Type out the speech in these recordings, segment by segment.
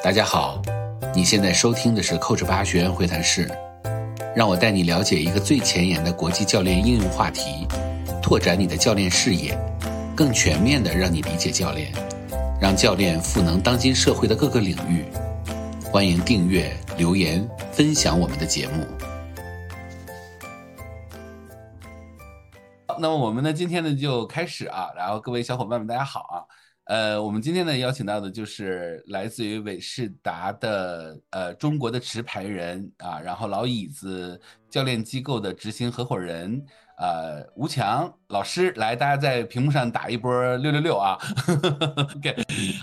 大家好，你现在收听的是 Coach 八学员会谈室，让我带你了解一个最前沿的国际教练应用话题，拓展你的教练视野，更全面的让你理解教练，让教练赋能当今社会的各个领域。欢迎订阅、留言、分享我们的节目。那么我们呢，今天呢就开始啊，然后各位小伙伴们，大家好啊。呃，我们今天呢邀请到的就是来自于伟世达的呃中国的持牌人啊，然后老椅子教练机构的执行合伙人。呃，吴强老师来，大家在屏幕上打一波六六六啊。OK，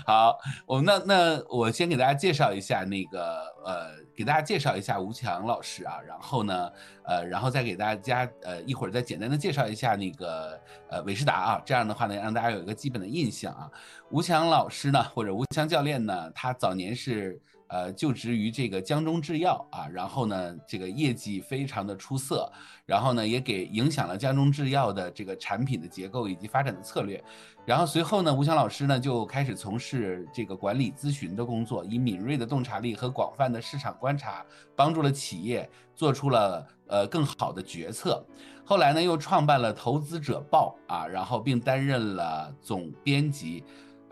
好，我那那我先给大家介绍一下那个呃，给大家介绍一下吴强老师啊，然后呢，呃，然后再给大家呃一会儿再简单的介绍一下那个呃韦世达啊，这样的话呢，让大家有一个基本的印象啊。吴强老师呢，或者吴强教练呢，他早年是。呃，就职于这个江中制药啊，然后呢，这个业绩非常的出色，然后呢，也给影响了江中制药的这个产品的结构以及发展的策略。然后随后呢，吴强老师呢就开始从事这个管理咨询的工作，以敏锐的洞察力和广泛的市场观察，帮助了企业做出了呃更好的决策。后来呢，又创办了投资者报啊，然后并担任了总编辑。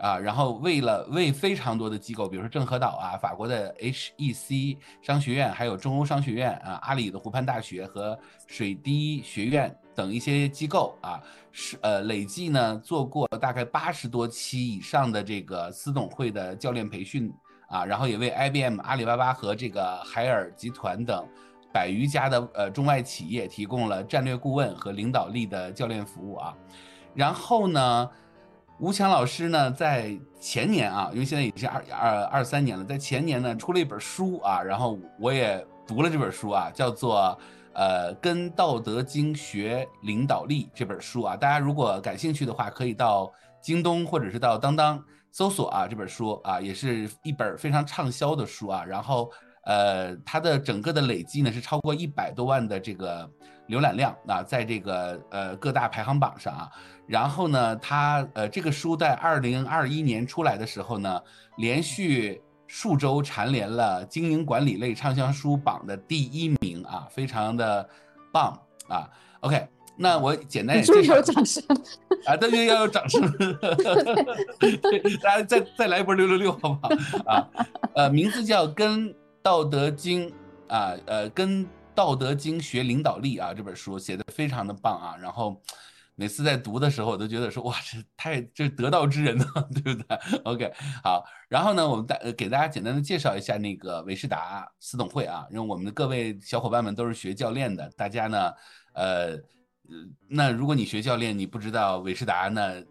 啊，然后为了为非常多的机构，比如说郑和岛啊、法国的 HEC 商学院，还有中欧商学院啊、阿里的湖畔大学和水滴学院等一些机构啊，是呃累计呢做过大概八十多期以上的这个私董会的教练培训啊，然后也为 IBM、阿里巴巴和这个海尔集团等百余家的呃中外企业提供了战略顾问和领导力的教练服务啊，然后呢。吴强老师呢，在前年啊，因为现在已经二二二三年了，在前年呢出了一本书啊，然后我也读了这本书啊，叫做呃《跟道德经学领导力》这本书啊，大家如果感兴趣的话，可以到京东或者是到当当搜索啊这本书啊，也是一本非常畅销的书啊，然后呃它的整个的累计呢是超过一百多万的这个浏览量啊，在这个呃各大排行榜上啊。然后呢，他呃，这个书在二零二一年出来的时候呢，连续数周蝉联了经营管理类畅销书榜的第一名啊，非常的棒啊。OK，那我简单也介绍。掌声啊，大家要有掌声。大家再再来一波六六六，好不好？啊，呃，名字叫《跟道德经》啊，呃，《跟道德经学领导力》啊，这本书写的非常的棒啊，然后。每次在读的时候，我都觉得说哇，这太这得道之人呢，对不对？OK，好，然后呢，我们大给大家简单的介绍一下那个韦世达私董会啊，因为我们的各位小伙伴们都是学教练的，大家呢，呃，那如果你学教练，你不知道韦世达呢，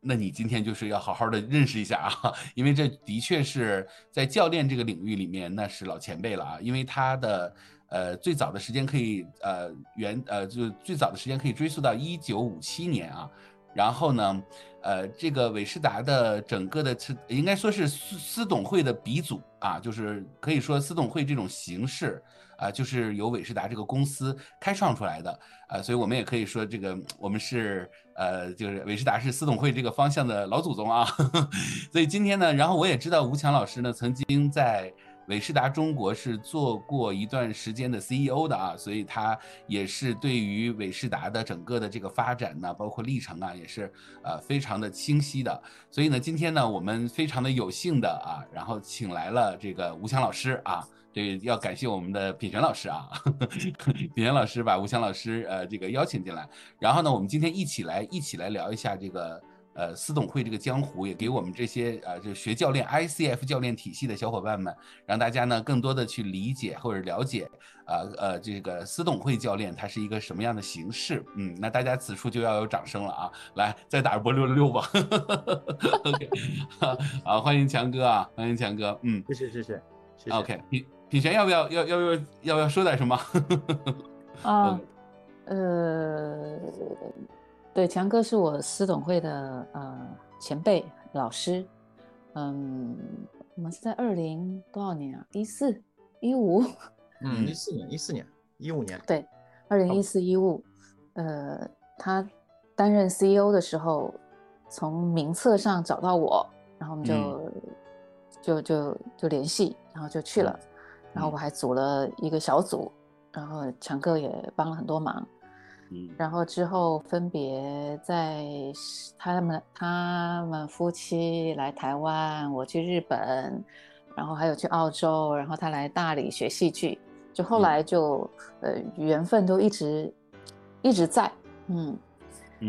那你今天就是要好好的认识一下啊，因为这的确是在教练这个领域里面那是老前辈了啊，因为他的。呃，最早的时间可以呃原呃就最早的时间可以追溯到一九五七年啊，然后呢，呃，这个韦世达的整个的应该说是私私董会的鼻祖啊，就是可以说私董会这种形式啊，就是由韦世达这个公司开创出来的啊，所以我们也可以说这个我们是呃就是韦世达是私董会这个方向的老祖宗啊，所以今天呢，然后我也知道吴强老师呢曾经在。韦世达中国是做过一段时间的 CEO 的啊，所以他也是对于韦世达的整个的这个发展呢，包括历程啊，也是呃非常的清晰的。所以呢，今天呢，我们非常的有幸的啊，然后请来了这个吴强老师啊，这要感谢我们的品璇老师啊，品璇老师把吴强老师呃这个邀请进来，然后呢，我们今天一起来一起来聊一下这个。呃，私董会这个江湖也给我们这些呃，就学教练 ICF 教练体系的小伙伴们，让大家呢更多的去理解或者了解，啊呃，这个私董会教练它是一个什么样的形式？嗯，那大家此处就要有掌声了啊！来，再打一波六六六吧。OK，好，欢迎强哥啊，欢迎强哥。嗯，谢谢谢谢。OK，品品璇要不要要要要要不要说点什么？啊，呃。对，强哥是我私董会的呃前辈老师，嗯，我们是在二零多少年啊？一四一五？嗯，一四年，一四年，一五年。对，二零一四一五，呃，他担任 CEO 的时候，从名册上找到我，然后我们就就就就联系，然后就去了，然后我还组了一个小组，然后强哥也帮了很多忙，嗯，然后之后分别在他们他们夫妻来台湾，我去日本，然后还有去澳洲，然后他来大理学戏剧，就后来就呃缘分都一直一直在，嗯。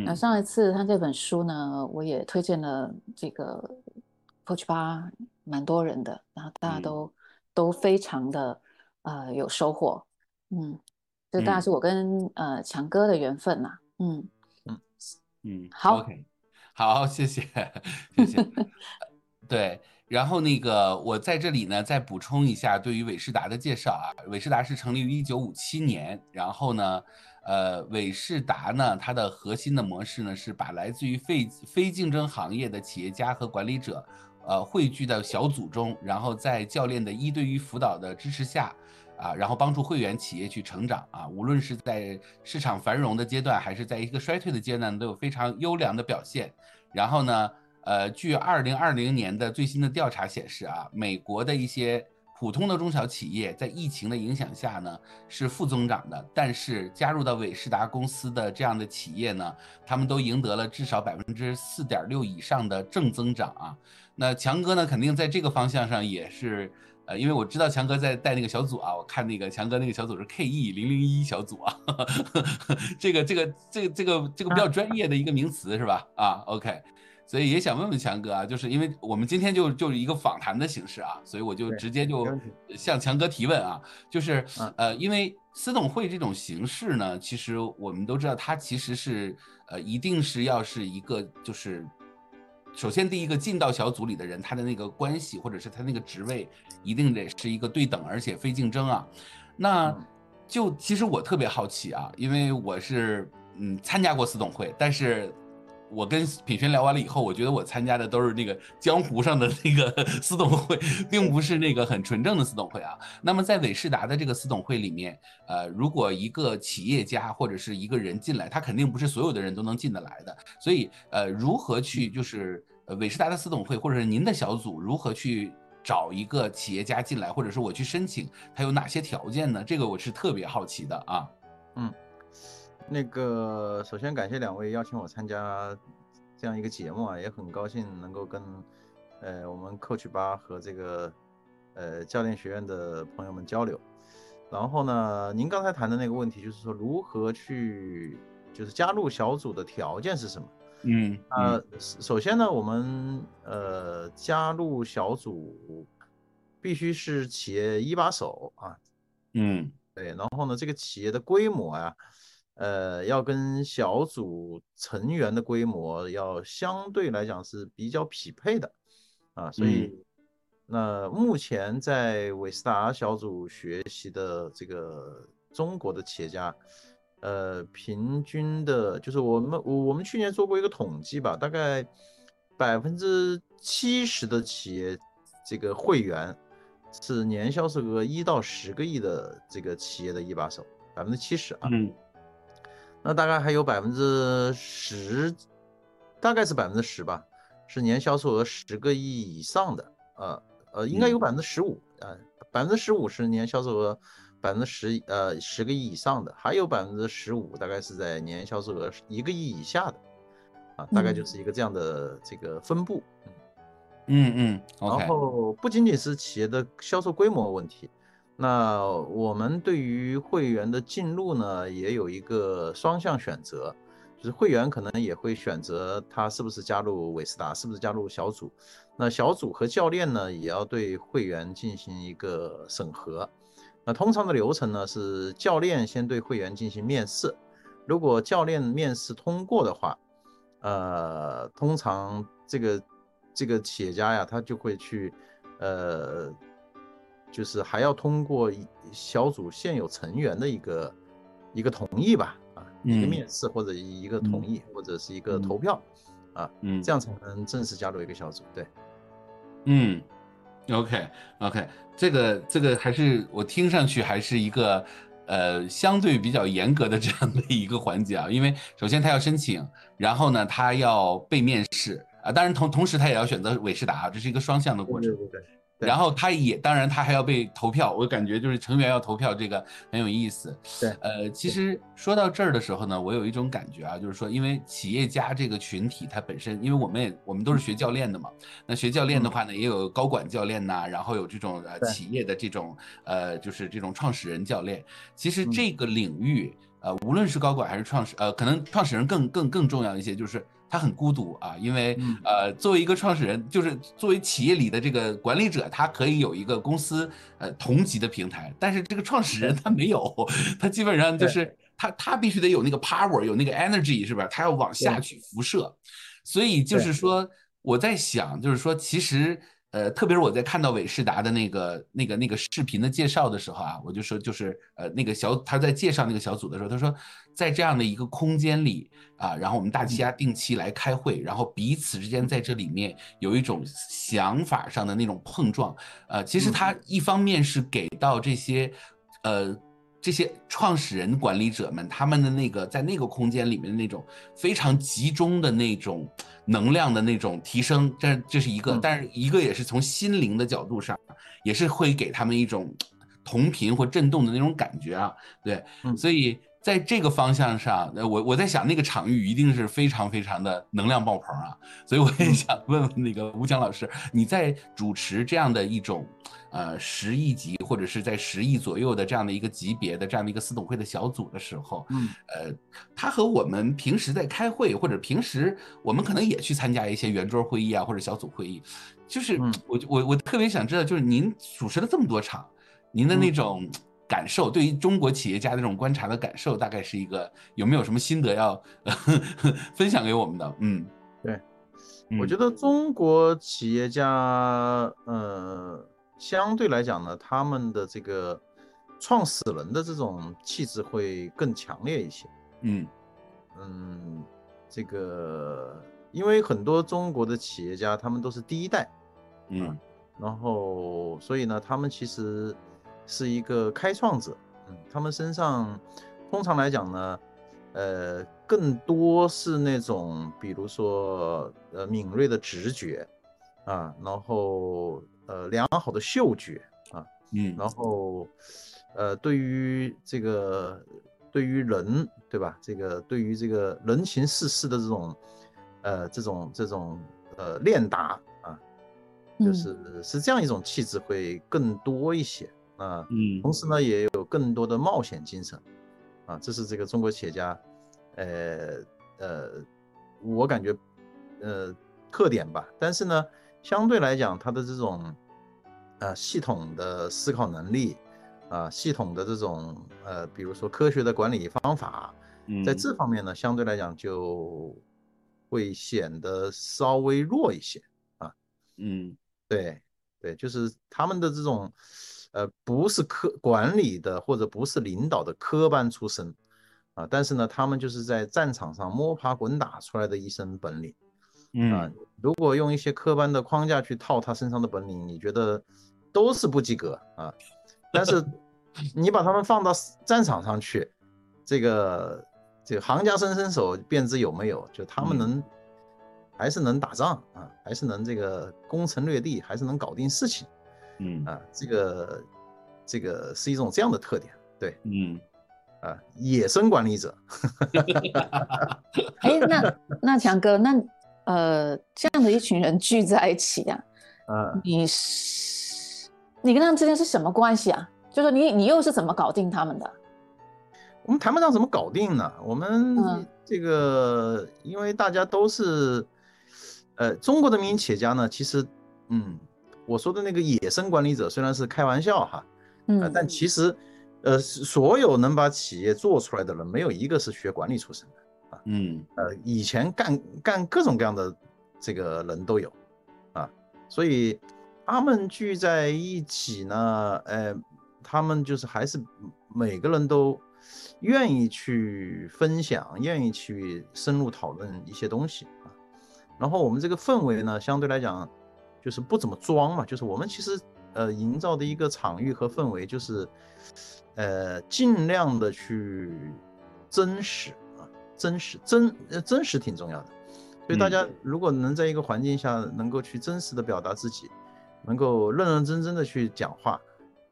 那上一次他这本书呢，我也推荐了这个 Coach 吧，蛮多人的，然后大家都都非常的呃有收获，嗯，这当然是我跟呃强哥的缘分呐，嗯嗯。嗯，好，OK，好，谢谢谢谢，对，然后那个我在这里呢再补充一下对于伟士达的介绍啊，伟士达是成立于一九五七年，然后呢。呃，伟仕达呢，它的核心的模式呢，是把来自于非非竞争行业的企业家和管理者，呃，汇聚到小组中，然后在教练的一对一辅导的支持下，啊，然后帮助会员企业去成长啊，无论是在市场繁荣的阶段，还是在一个衰退的阶段，都有非常优良的表现。然后呢，呃，据二零二零年的最新的调查显示啊，美国的一些。普通的中小企业在疫情的影响下呢是负增长的，但是加入到伟世达公司的这样的企业呢，他们都赢得了至少百分之四点六以上的正增长啊。那强哥呢，肯定在这个方向上也是，呃，因为我知道强哥在带那个小组啊，我看那个强哥那个小组是 KE 零零一小组啊，这个这个这个这个这个比较专业的一个名词是吧？啊，OK。所以也想问问强哥啊，就是因为我们今天就就是一个访谈的形式啊，所以我就直接就向强哥提问啊，就是呃，因为私董会这种形式呢，其实我们都知道，它其实是呃，一定是要是一个就是，首先第一个进到小组里的人，他的那个关系或者是他那个职位，一定得是一个对等而且非竞争啊。那就其实我特别好奇啊，因为我是嗯参加过四董会，但是。我跟品轩聊完了以后，我觉得我参加的都是那个江湖上的那个 私董会，并不是那个很纯正的私董会啊。那么在伟仕达的这个私董会里面，呃，如果一个企业家或者是一个人进来，他肯定不是所有的人都能进得来的。所以，呃，如何去就是呃伟仕达的私董会，或者是您的小组如何去找一个企业家进来，或者是我去申请，他有哪些条件呢？这个我是特别好奇的啊。嗯。那个，首先感谢两位邀请我参加这样一个节目啊，也很高兴能够跟呃我们 Coach 八和这个呃教练学院的朋友们交流。然后呢，您刚才谈的那个问题就是说如何去就是加入小组的条件是什么？嗯，呃，首先呢，我们呃加入小组必须是企业一把手啊。嗯，对，然后呢，这个企业的规模呀。呃，要跟小组成员的规模要相对来讲是比较匹配的啊，所以那目前在韦斯达小组学习的这个中国的企业家，呃，平均的，就是我们我我们去年做过一个统计吧，大概百分之七十的企业这个会员是年销售额一到十个亿的这个企业的一把手，百分之七十啊。那大概还有百分之十，大概是百分之十吧，是年销售额十个亿以上的，呃呃，应该有百分之十五，呃，百分之十五是年销售额百分之十，呃，十个亿以上的，还有百分之十五大概是在年销售额一个亿以下的，啊，大概就是一个这样的这个分布，嗯。嗯，然后不仅仅是企业的销售规模问题。那我们对于会员的进入呢，也有一个双向选择，就是会员可能也会选择他是不是加入韦斯达，是不是加入小组。那小组和教练呢，也要对会员进行一个审核。那通常的流程呢，是教练先对会员进行面试，如果教练面试通过的话，呃，通常这个这个企业家呀，他就会去，呃。就是还要通过小组现有成员的一个一个同意吧，啊，一个面试或者一个同意或者是一个投票，啊，嗯，这样才能正式加入一个小组。对，嗯，OK OK，这个这个还是我听上去还是一个呃相对比较严格的这样的一个环节啊，因为首先他要申请，然后呢他要被面试啊，当然同同时他也要选择韦世达，这是一个双向的过程。对对对。然后他也当然他还要被投票，我感觉就是成员要投票，这个很有意思。对，呃，其实说到这儿的时候呢，我有一种感觉啊，就是说，因为企业家这个群体，它本身，因为我们也我们都是学教练的嘛，那学教练的话呢，也有高管教练呐，然后有这种呃企业的这种呃就是这种创始人教练，其实这个领域，呃，无论是高管还是创始，呃，可能创始人更更更重要一些，就是。他很孤独啊，因为呃，作为一个创始人，就是作为企业里的这个管理者，他可以有一个公司呃同级的平台，但是这个创始人他没有，他基本上就是他他必须得有那个 power，有那个 energy，是吧？他要往下去辐射，所以就是说我在想，就是说其实。呃，特别是我在看到韦世达的那个、那个、那个视频的介绍的时候啊，我就说，就是呃，那个小他在介绍那个小组的时候，他说，在这样的一个空间里啊，然后我们大家定期来开会，然后彼此之间在这里面有一种想法上的那种碰撞，呃，其实他一方面是给到这些，呃。这些创始人、管理者们，他们的那个在那个空间里面的那种非常集中的那种能量的那种提升，这这是一个，但是一个也是从心灵的角度上，也是会给他们一种同频或震动的那种感觉啊，对，所以。在这个方向上，呃，我我在想，那个场域一定是非常非常的能量爆棚啊，所以我也想问问那个吴强老师，你在主持这样的一种，呃，十亿级或者是在十亿左右的这样的一个级别的这样的一个私董会的小组的时候，嗯，呃，他和我们平时在开会或者平时我们可能也去参加一些圆桌会议啊或者小组会议，就是我我我特别想知道，就是您主持了这么多场，您的那种。感受对于中国企业家的这种观察的感受，大概是一个有没有什么心得要 分享给我们的？嗯，对，我觉得中国企业家，呃，相对来讲呢，他们的这个创始人的这种气质会更强烈一些。嗯嗯，这个因为很多中国的企业家他们都是第一代，嗯，然后所以呢，他们其实。是一个开创者，嗯，他们身上通常来讲呢，呃，更多是那种，比如说，呃，敏锐的直觉，啊，然后，呃，良好的嗅觉，啊，嗯，然后，呃，对于这个，对于人，对吧？这个对于这个人情世事的这种，呃，这种这种，呃，练达啊，就是是这样一种气质会更多一些。啊，嗯，同时呢，也有更多的冒险精神，啊，这是这个中国企业家，呃呃，我感觉，呃，特点吧。但是呢，相对来讲，他的这种，呃，系统的思考能力，啊，系统的这种，呃，比如说科学的管理方法，在这方面呢，相对来讲就会显得稍微弱一些，啊，嗯，对对，就是他们的这种。呃，不是科管理的或者不是领导的科班出身啊，但是呢，他们就是在战场上摸爬滚打出来的一身本领。嗯，如果用一些科班的框架去套他身上的本领，你觉得都是不及格啊。但是 你把他们放到战场上去，这个这个行家伸伸手便知有没有，就他们能还是能打仗啊，还是能这个攻城略地，还是能搞定事情。嗯啊，这个这个是一种这样的特点，对，嗯啊，野生管理者。哎，那那强哥，那呃，这样的一群人聚在一起啊，嗯，你是你跟他们之间是什么关系啊？就说你你又是怎么搞定他们的？我们谈不上怎么搞定呢？我们这个因为大家都是呃中国的民营企业家呢，其实嗯。我说的那个野生管理者虽然是开玩笑哈，嗯，但其实，呃，所有能把企业做出来的人，没有一个是学管理出身的啊，嗯，呃，以前干干各种各样的这个人都有，啊，所以他们聚在一起呢，呃，他们就是还是每个人都愿意去分享，愿意去深入讨论一些东西啊，然后我们这个氛围呢，相对来讲。就是不怎么装嘛，就是我们其实呃营造的一个场域和氛围，就是呃尽量的去真实啊，真实真呃真实挺重要的，所以大家如果能在一个环境下能够去真实的表达自己，能够认认真真的去讲话，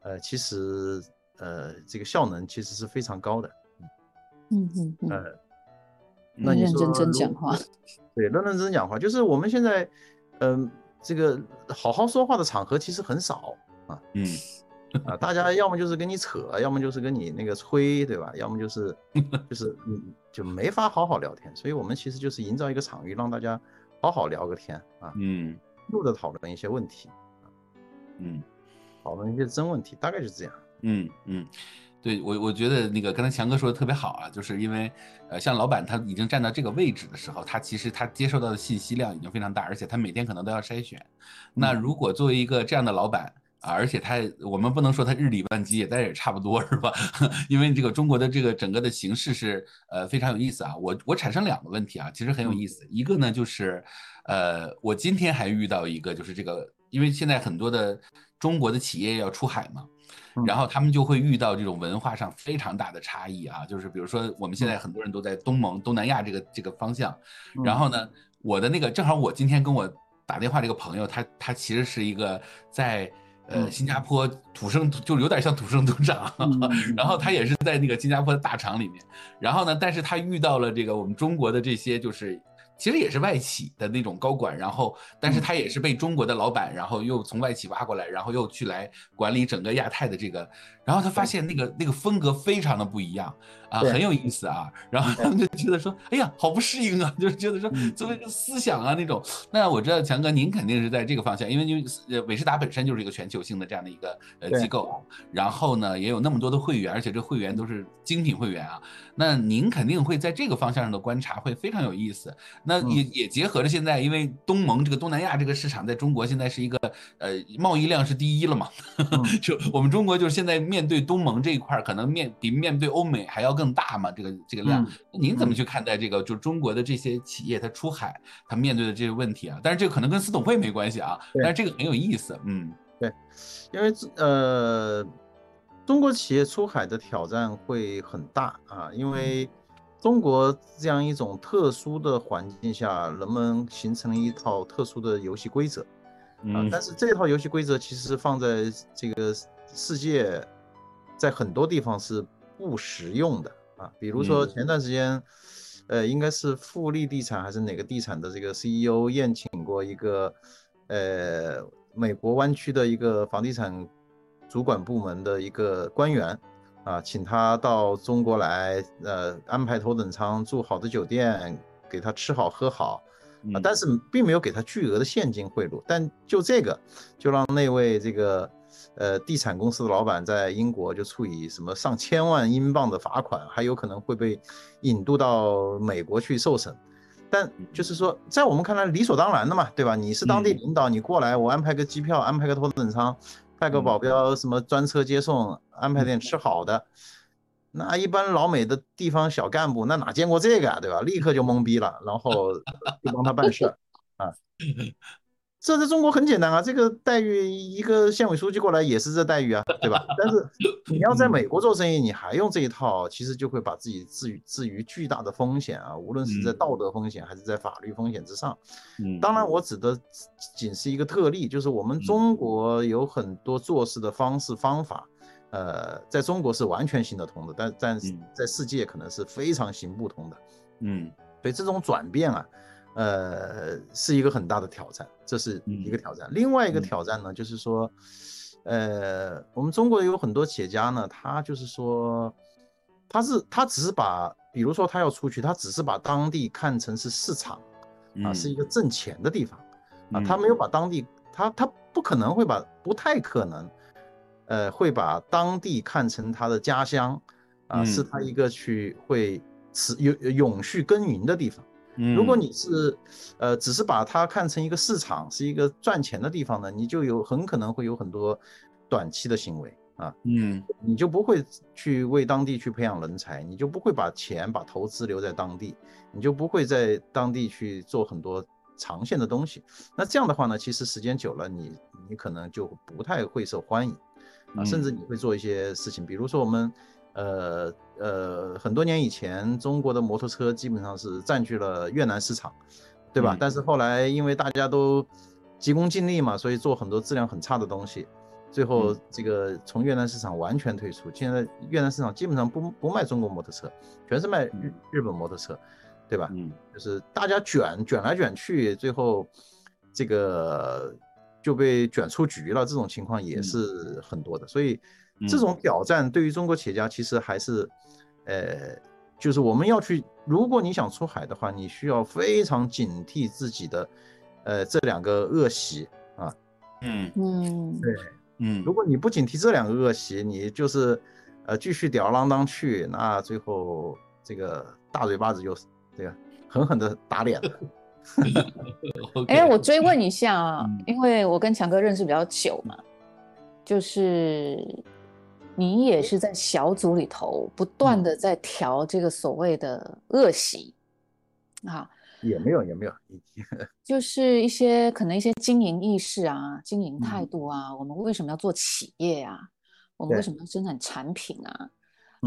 呃，其实呃这个效能其实是非常高的。嗯嗯嗯。呃，那你认认真真讲话。对，认认真真讲话，就是我们现在，嗯，这个好好说话的场合其实很少啊。嗯。啊，大家要么就是跟你扯，要么就是跟你那个吹，对吧？要么就是 就是嗯，就没法好好聊天。所以我们其实就是营造一个场域，让大家好好聊个天啊，嗯，录的讨论一些问题，嗯，讨论一些真问题，大概就是这样。嗯嗯，对我我觉得那个刚才强哥说的特别好啊，就是因为呃，像老板他已经站到这个位置的时候，他其实他接受到的信息量已经非常大，而且他每天可能都要筛选。那如果作为一个这样的老板，啊而且他，我们不能说他日理万机，但是也差不多是吧？因为这个中国的这个整个的形势是呃非常有意思啊。我我产生两个问题啊，其实很有意思。一个呢就是，呃，我今天还遇到一个，就是这个，因为现在很多的中国的企业要出海嘛，然后他们就会遇到这种文化上非常大的差异啊。就是比如说我们现在很多人都在东盟、东南亚这个这个方向，然后呢，我的那个正好我今天跟我打电话这个朋友，他他其实是一个在。呃，新加坡土生就有点像土生土长，然后他也是在那个新加坡的大厂里面，然后呢，但是他遇到了这个我们中国的这些就是。其实也是外企的那种高管，然后，但是他也是被中国的老板，然后又从外企挖过来，然后又去来管理整个亚太的这个，然后他发现那个那个风格非常的不一样啊，很有意思啊，然后他们就觉得说，哎呀，好不适应啊，就是觉得说作为一个思想啊那种。那我知道强哥您肯定是在这个方向，因为因为伟士达本身就是一个全球性的这样的一个呃机构，然后呢也有那么多的会员，而且这会员都是精品会员啊，那您肯定会在这个方向上的观察会非常有意思。那也也结合着现在，因为东盟这个东南亚这个市场在中国现在是一个呃贸易量是第一了嘛，就我们中国就是现在面对东盟这一块，可能面比面对欧美还要更大嘛，这个这个量，您怎么去看待这个？就是中国的这些企业它出海，它面对的这些问题啊？但是这个可能跟司董会没关系啊，但是这个很有意思，嗯，对，因为呃，中国企业出海的挑战会很大啊，因为。中国这样一种特殊的环境下，人们形成了一套特殊的游戏规则，啊，但是这套游戏规则其实放在这个世界，在很多地方是不实用的啊。比如说前段时间，呃，应该是富力地产还是哪个地产的这个 CEO 宴请过一个，呃，美国湾区的一个房地产主管部门的一个官员。啊，请他到中国来，呃，安排头等舱，住好的酒店，给他吃好喝好，啊，但是并没有给他巨额的现金贿赂。但就这个，就让那位这个，呃，地产公司的老板在英国就处以什么上千万英镑的罚款，还有可能会被引渡到美国去受审。但就是说，在我们看来理所当然的嘛，对吧？你是当地领导，你过来，我安排个机票，安排个头等舱。派个保镖，什么专车接送，安排点吃好的，那一般老美的地方小干部那哪见过这个啊，对吧？立刻就懵逼了，然后就帮他办事儿啊。这在中国很简单啊，这个待遇一个县委书记过来也是这待遇啊，对吧？但是你要在美国做生意，你还用这一套，其实就会把自己置于置于巨大的风险啊，无论是在道德风险还是在法律风险之上。嗯，当然我指的仅是一个特例，就是我们中国有很多做事的方式方法，呃，在中国是完全行得通的，但但是在世界可能是非常行不通的。嗯，所以这种转变啊。呃，是一个很大的挑战，这是一个挑战。另外一个挑战呢，就是说，呃，我们中国有很多企业家呢，他就是说，他是他只是把，比如说他要出去，他只是把当地看成是市场，啊，是一个挣钱的地方，啊，他没有把当地，他他不可能会把，不太可能，呃，会把当地看成他的家乡，啊，是他一个去会持永永续耕耘的地方。如果你是，呃，只是把它看成一个市场，是一个赚钱的地方呢，你就有很可能会有很多短期的行为啊，嗯，你就不会去为当地去培养人才，你就不会把钱把投资留在当地，你就不会在当地去做很多长线的东西。那这样的话呢，其实时间久了，你你可能就不太会受欢迎啊，甚至你会做一些事情，比如说我们。呃呃，很多年以前，中国的摩托车基本上是占据了越南市场，对吧？但是后来因为大家都急功近利嘛，所以做很多质量很差的东西，最后这个从越南市场完全退出。现在越南市场基本上不不卖中国摩托车，全是卖日日本摩托车，对吧？嗯，就是大家卷卷来卷去，最后这个就被卷出局了。这种情况也是很多的，所以这种挑战对于中国企业家其实还是，呃，就是我们要去，如果你想出海的话，你需要非常警惕自己的。呃，这两个恶习啊，嗯嗯，对，嗯，如果你不警惕这两个恶习，你就是呃继续吊儿郎当去，那最后这个大嘴巴子就这个狠狠的打脸了。哎，我追问一下啊，因为我跟强哥认识比较久嘛，就是你也是在小组里头不断的在调这个所谓的恶习啊。也没有，也没有，就是一些可能一些经营意识啊，经营态度啊，我们为什么要做企业啊？我们为什么要生产产品啊？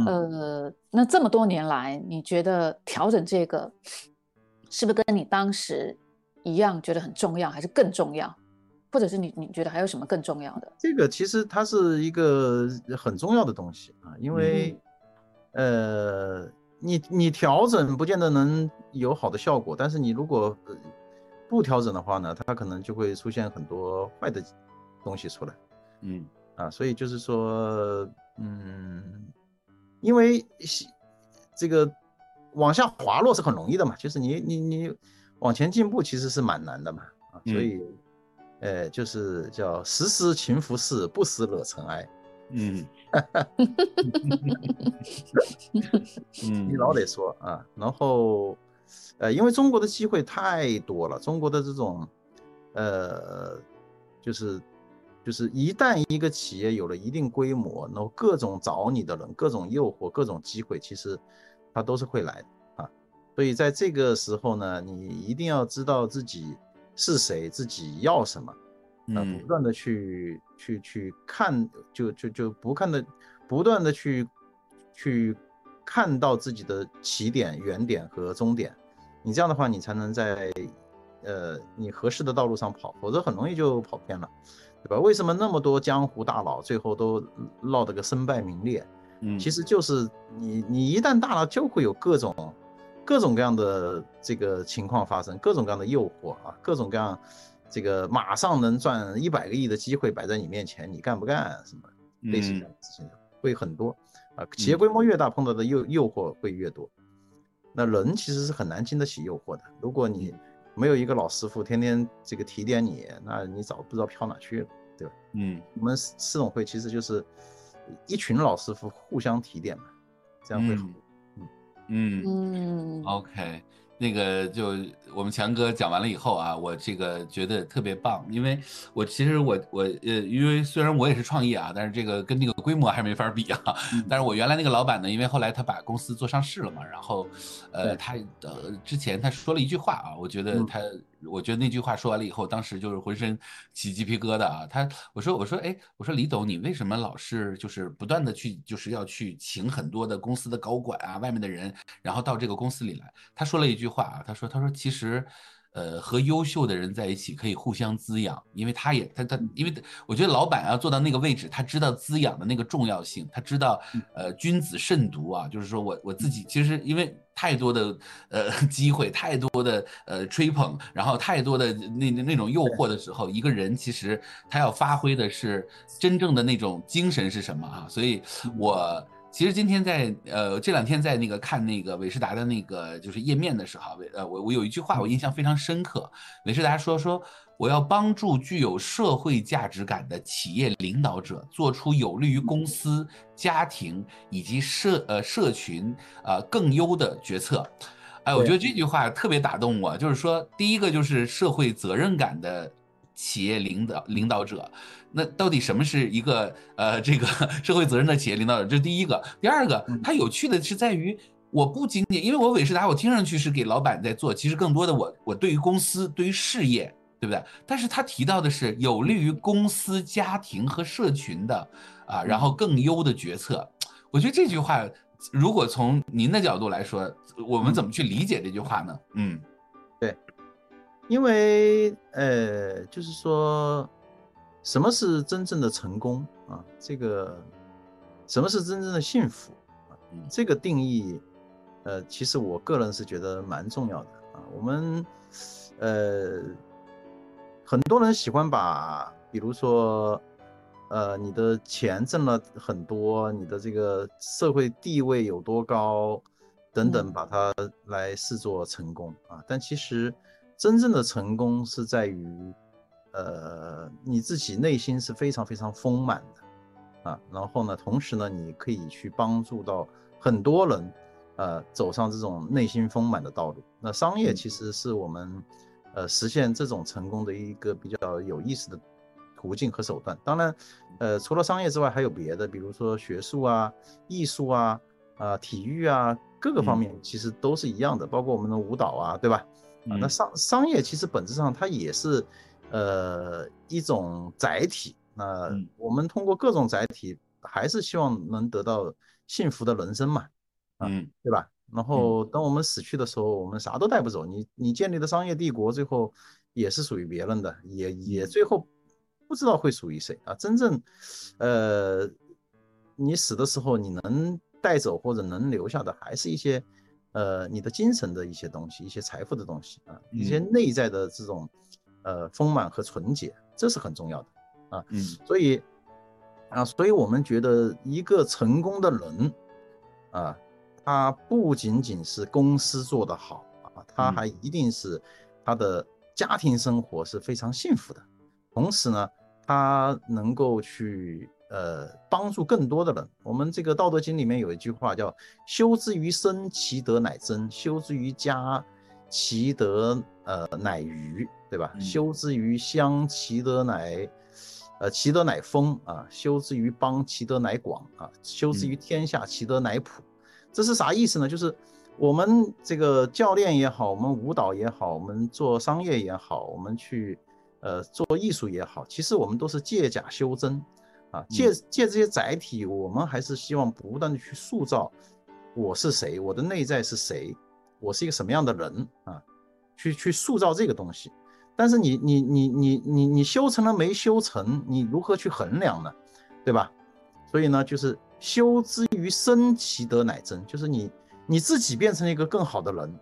呃，那这么多年来，你觉得调整这个是不是跟你当时一样觉得很重要，还是更重要？或者是你你觉得还有什么更重要的？这个其实它是一个很重要的东西啊，因为呃。你你调整不见得能有好的效果，但是你如果不调整的话呢，它可能就会出现很多坏的东西出来。嗯啊，所以就是说，嗯，因为这个往下滑落是很容易的嘛，就是你你你往前进步其实是蛮难的嘛啊，所以呃，就是叫时时勤拂拭，不时惹尘埃。嗯，嗯，你老得说啊，然后，呃，因为中国的机会太多了，中国的这种，呃，就是，就是一旦一个企业有了一定规模，然后各种找你的人，各种诱惑，各种机会，其实它都是会来的啊。所以在这个时候呢，你一定要知道自己是谁，自己要什么。呃，不断的去去去看，就就就不看的，不断的去去看到自己的起点、原点和终点，你这样的话，你才能在呃你合适的道路上跑，否则很容易就跑偏了，对吧？为什么那么多江湖大佬最后都落得个身败名裂？嗯，其实就是你你一旦大了，就会有各种各种各样的这个情况发生，各种各样的诱惑啊，各种各样。这个马上能赚一百个亿的机会摆在你面前，你干不干？什么类似这样的事情会很多啊。企业规模越大，碰到的诱诱惑会越多。那人其实是很难经得起诱惑的。如果你没有一个老师傅天天这个提点你，那你早不知道飘哪去了，对吧？嗯，我们市总会其实就是一群老师傅互相提点嘛，这样会好。嗯嗯嗯，OK。那个就我们强哥讲完了以后啊，我这个觉得特别棒，因为我其实我我呃，因为虽然我也是创业啊，但是这个跟那个规模还没法比啊。但是我原来那个老板呢，因为后来他把公司做上市了嘛，然后呃，他呃之前他说了一句话啊，我觉得他。我觉得那句话说完了以后，当时就是浑身起鸡皮疙瘩啊！他我说我说哎，我说李总，你为什么老是就是不断的去就是要去请很多的公司的高管啊，外面的人，然后到这个公司里来？他说了一句话啊，他说他说其实。呃，和优秀的人在一起可以互相滋养，因为他也他他，因为我觉得老板要做到那个位置，他知道滋养的那个重要性，他知道呃君子慎独啊，就是说我我自己其实因为太多的呃 机会，太多的呃吹捧，然后太多的那那种诱惑的时候，一个人其实他要发挥的是真正的那种精神是什么啊？所以我。其实今天在呃这两天在那个看那个韦世达的那个就是页面的时候，韦呃我我有一句话我印象非常深刻，韦世达说说我要帮助具有社会价值感的企业领导者做出有利于公司、家庭以及社呃社群呃更优的决策。哎，我觉得这句话特别打动我，就是说第一个就是社会责任感的企业领导领导者。那到底什么是一个呃这个 社会责任的企业领导者？这是第一个。第二个，它有趣的是在于，我不仅仅因为我韦世达，我听上去是给老板在做，其实更多的我我对于公司对于事业，对不对？但是他提到的是有利于公司、家庭和社群的啊，然后更优的决策。我觉得这句话，如果从您的角度来说，我们怎么去理解这句话呢？嗯，对，因为呃，就是说，什么是真正的成功啊？这个什么是真正的幸福啊？这个定义，呃，其实我个人是觉得蛮重要的啊。我们呃，很多人喜欢把，比如说。呃，你的钱挣了很多，你的这个社会地位有多高，等等，把它来视作成功啊。但其实，真正的成功是在于，呃，你自己内心是非常非常丰满的啊。然后呢，同时呢，你可以去帮助到很多人，呃，走上这种内心丰满的道路。那商业其实是我们，呃，实现这种成功的一个比较有意思的。途径和手段，当然，呃，除了商业之外，还有别的，比如说学术啊、艺术啊、啊体育啊，各个方面其实都是一样的，包括我们的舞蹈啊，对吧？啊，那商商业其实本质上它也是，呃，一种载体。那我们通过各种载体，还是希望能得到幸福的人生嘛？嗯，对吧？然后等我们死去的时候，我们啥都带不走。你你建立的商业帝国，最后也是属于别人的，也也最后。不知道会属于谁啊？真正，呃，你死的时候，你能带走或者能留下的，还是一些，呃，你的精神的一些东西，一些财富的东西啊，一些内在的这种，呃，丰满和纯洁，这是很重要的啊。嗯。所以，啊，所以我们觉得一个成功的人，啊，他不仅仅是公司做得好啊，他还一定是他的家庭生活是非常幸福的。同时呢，他能够去呃帮助更多的人。我们这个《道德经》里面有一句话叫“修之于身，其德乃真；修之于家，其德呃乃余”，对吧？“修之于乡，其德乃呃其德乃丰啊；修之于邦，其德乃广啊；修之于天下，其德乃普。”这是啥意思呢？就是我们这个教练也好，我们舞蹈也好，我们做商业也好，我们去。呃，做艺术也好，其实我们都是借假修真，啊，借借这些载体，我们还是希望不断的去塑造我是谁，我的内在是谁，我是一个什么样的人啊，去去塑造这个东西。但是你你你你你你修成了没修成，你如何去衡量呢？对吧？所以呢，就是修之于身，其德乃真，就是你你自己变成了一个更好的人，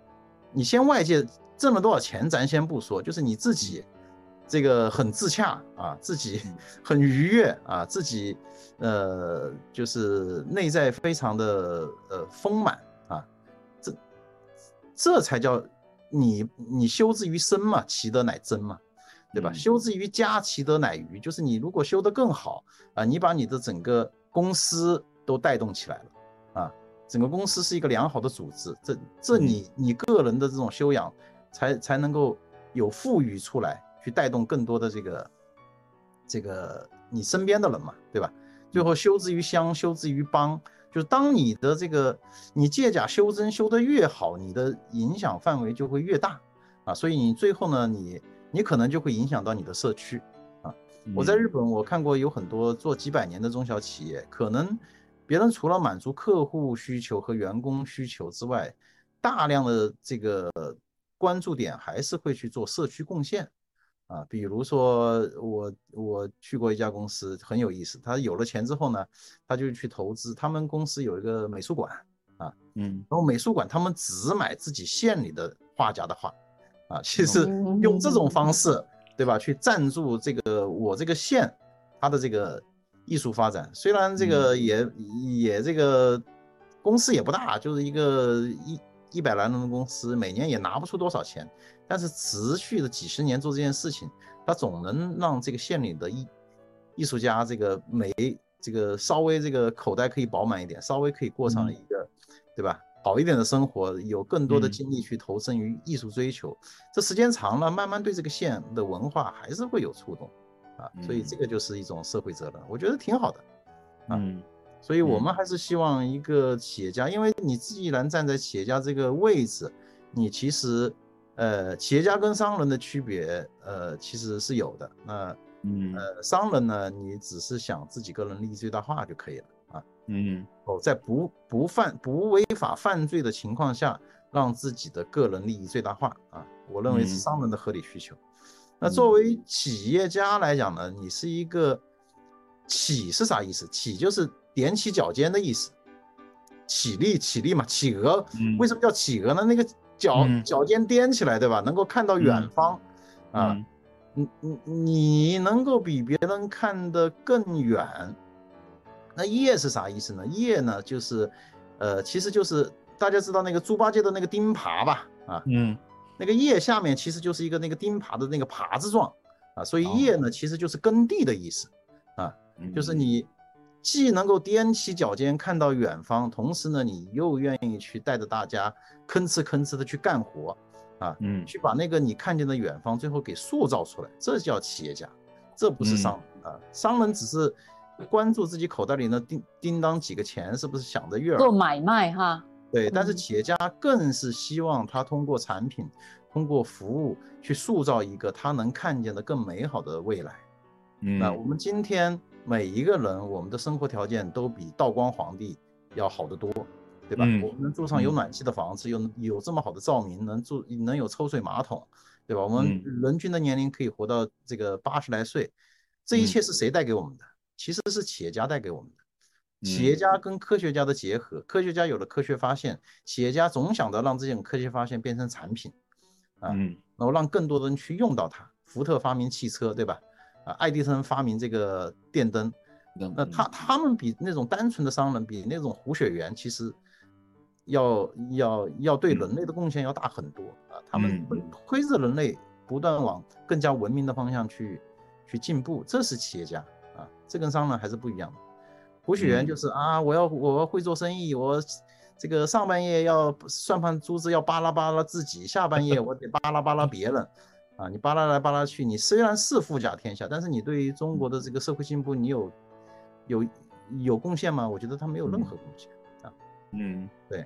你先外界挣了多少钱，咱先不说，就是你自己。这个很自洽啊，自己 很愉悦啊，自己呃就是内在非常的呃丰满这才叫你你修之于身嘛，其德乃真嘛，对吧？修之于家，其德乃余，就是你如果修得更好啊，你把你的整个公司都带动起来了啊，整个公司是一个良好的组织，这这你你个人的这种修养才才能够有富裕出来。去带动更多的这个，这个你身边的人嘛，对吧？最后修之于乡，修之于邦，就是当你的这个你借假修真修得越好，你的影响范围就会越大啊。所以你最后呢，你你可能就会影响到你的社区啊。我在日本我看过有很多做几百年的中小企业，可能别人除了满足客户需求和员工需求之外，大量的这个关注点还是会去做社区贡献。啊，比如说我我去过一家公司，很有意思。他有了钱之后呢，他就去投资。他们公司有一个美术馆，啊，嗯，然后美术馆他们只买自己县里的画家的画，啊，其实用这种方式，对吧？去赞助这个我这个县它的这个艺术发展。虽然这个也也这个公司也不大，就是一个一一百来人的公司，每年也拿不出多少钱。但是持续的几十年做这件事情，它总能让这个县里的艺艺术家这个每这个稍微这个口袋可以饱满一点，稍微可以过上一个，对吧？好一点的生活，有更多的精力去投身于艺术追求。这时间长了，慢慢对这个县的文化还是会有触动啊。所以这个就是一种社会责任，我觉得挺好的。嗯，所以我们还是希望一个企业家，因为你既然站在企业家这个位置，你其实。呃，企业家跟商人的区别，呃，其实是有的。那，嗯，呃，商人呢，你只是想自己个人利益最大化就可以了啊。嗯，哦，在不不犯不违法犯罪的情况下，让自己的个人利益最大化啊。我认为是商人的合理需求。那作为企业家来讲呢，你是一个企是啥意思？企就是踮起脚尖的意思，起立起立嘛，企鹅为什么叫企鹅呢？那个脚脚尖踮起来，对吧？能够看到远方啊，你你你能够比别人看得更远。那叶是啥意思呢？叶呢就是，呃，其实就是大家知道那个猪八戒的那个钉耙吧？啊，嗯。那个叶下面其实就是一个那个钉耙的那个耙子状啊，所以叶呢其实就是耕地的意思啊，就是你既能够踮起脚尖看到远方，同时呢你又愿意去带着大家吭哧吭哧的去干活啊，嗯，去把那个你看见的远方最后给塑造出来，这叫企业家，这不是商人啊，商人只是关注自己口袋里那叮叮当几个钱是不是想着月儿做买卖哈。对，但是企业家更是希望他通过产品，通过服务去塑造一个他能看见的更美好的未来。嗯，那我们今天每一个人，我们的生活条件都比道光皇帝要好得多，对吧？我们能住上有暖气的房子，有有这么好的照明，能住能有抽水马桶，对吧？我们人均的年龄可以活到这个八十来岁，这一切是谁带给我们的？其实是企业家带给我们的。企业家跟科学家的结合，科学家有了科学发现，企业家总想着让这种科学发现变成产品，啊，然后让更多的人去用到它。福特发明汽车，对吧？啊，爱迪生发明这个电灯，那他他们比那种单纯的商人，比那种胡雪岩，其实要要要对人类的贡献要大很多啊。他们推着人类不断往更加文明的方向去去进步，这是企业家啊，这跟商人还是不一样的。胡雪岩就是啊，我要我要会做生意，我这个上半夜要算盘珠子要巴拉巴拉自己，下半夜我得巴拉巴拉别人，啊，你巴拉来巴拉去，你虽然是富甲天下，但是你对于中国的这个社会进步，你有有有贡献吗？我觉得他没有任何贡献啊。嗯，对，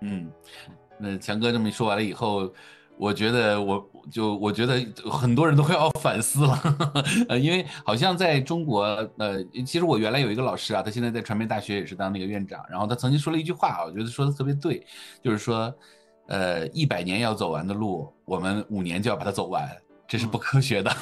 嗯，那强哥这么一说完了以后。我觉得，我就我觉得很多人都快要反思了，呃，因为好像在中国，呃，其实我原来有一个老师啊，他现在在传媒大学也是当那个院长，然后他曾经说了一句话，我觉得说的特别对，就是说，呃，一百年要走完的路，我们五年就要把它走完。这是不科学的，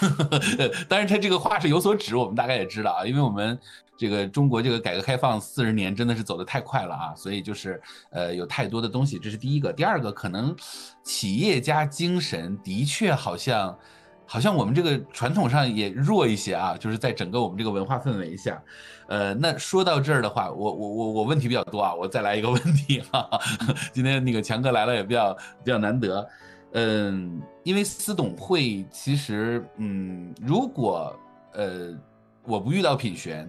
当然他这个话是有所指，我们大概也知道啊，因为我们这个中国这个改革开放四十年真的是走得太快了啊，所以就是呃有太多的东西，这是第一个。第二个可能企业家精神的确好像好像我们这个传统上也弱一些啊，就是在整个我们这个文化氛围下，呃，那说到这儿的话，我我我我问题比较多啊，我再来一个问题哈，今天那个强哥来了也比较比较难得。嗯，因为私董会其实，嗯，如果呃我不遇到品璇，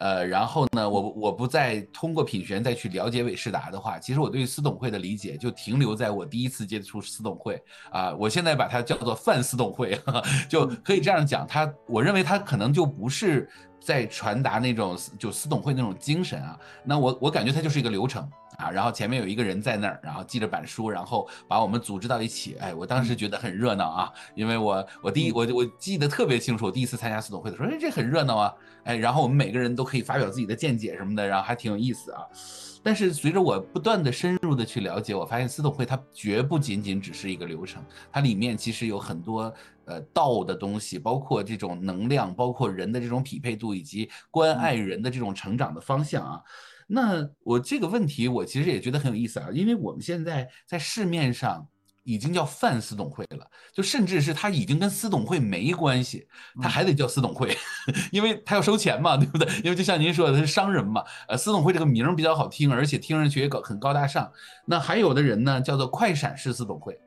呃，然后呢，我我不再通过品璇再去了解韦世达的话，其实我对私董会的理解就停留在我第一次接触私董会啊，我现在把它叫做泛私董会，就可以这样讲，他我认为他可能就不是在传达那种就私董会那种精神啊，那我我感觉它就是一个流程。啊，然后前面有一个人在那儿，然后记着板书，然后把我们组织到一起。哎，我当时觉得很热闹啊，因为我我第一我我记得特别清楚，我第一次参加四董会的时候，哎，这很热闹啊，哎，然后我们每个人都可以发表自己的见解什么的，然后还挺有意思啊。但是随着我不断的深入的去了解，我发现四董会它绝不仅仅只是一个流程，它里面其实有很多呃道的东西，包括这种能量，包括人的这种匹配度，以及关爱人的这种成长的方向啊。那我这个问题，我其实也觉得很有意思啊，因为我们现在在市面上已经叫泛私董会了，就甚至是它已经跟私董会没关系，它还得叫私董会，因为它要收钱嘛，对不对？因为就像您说的，他是商人嘛，呃，私董会这个名比较好听，而且听上去也高很高大上。那还有的人呢，叫做快闪式私董会，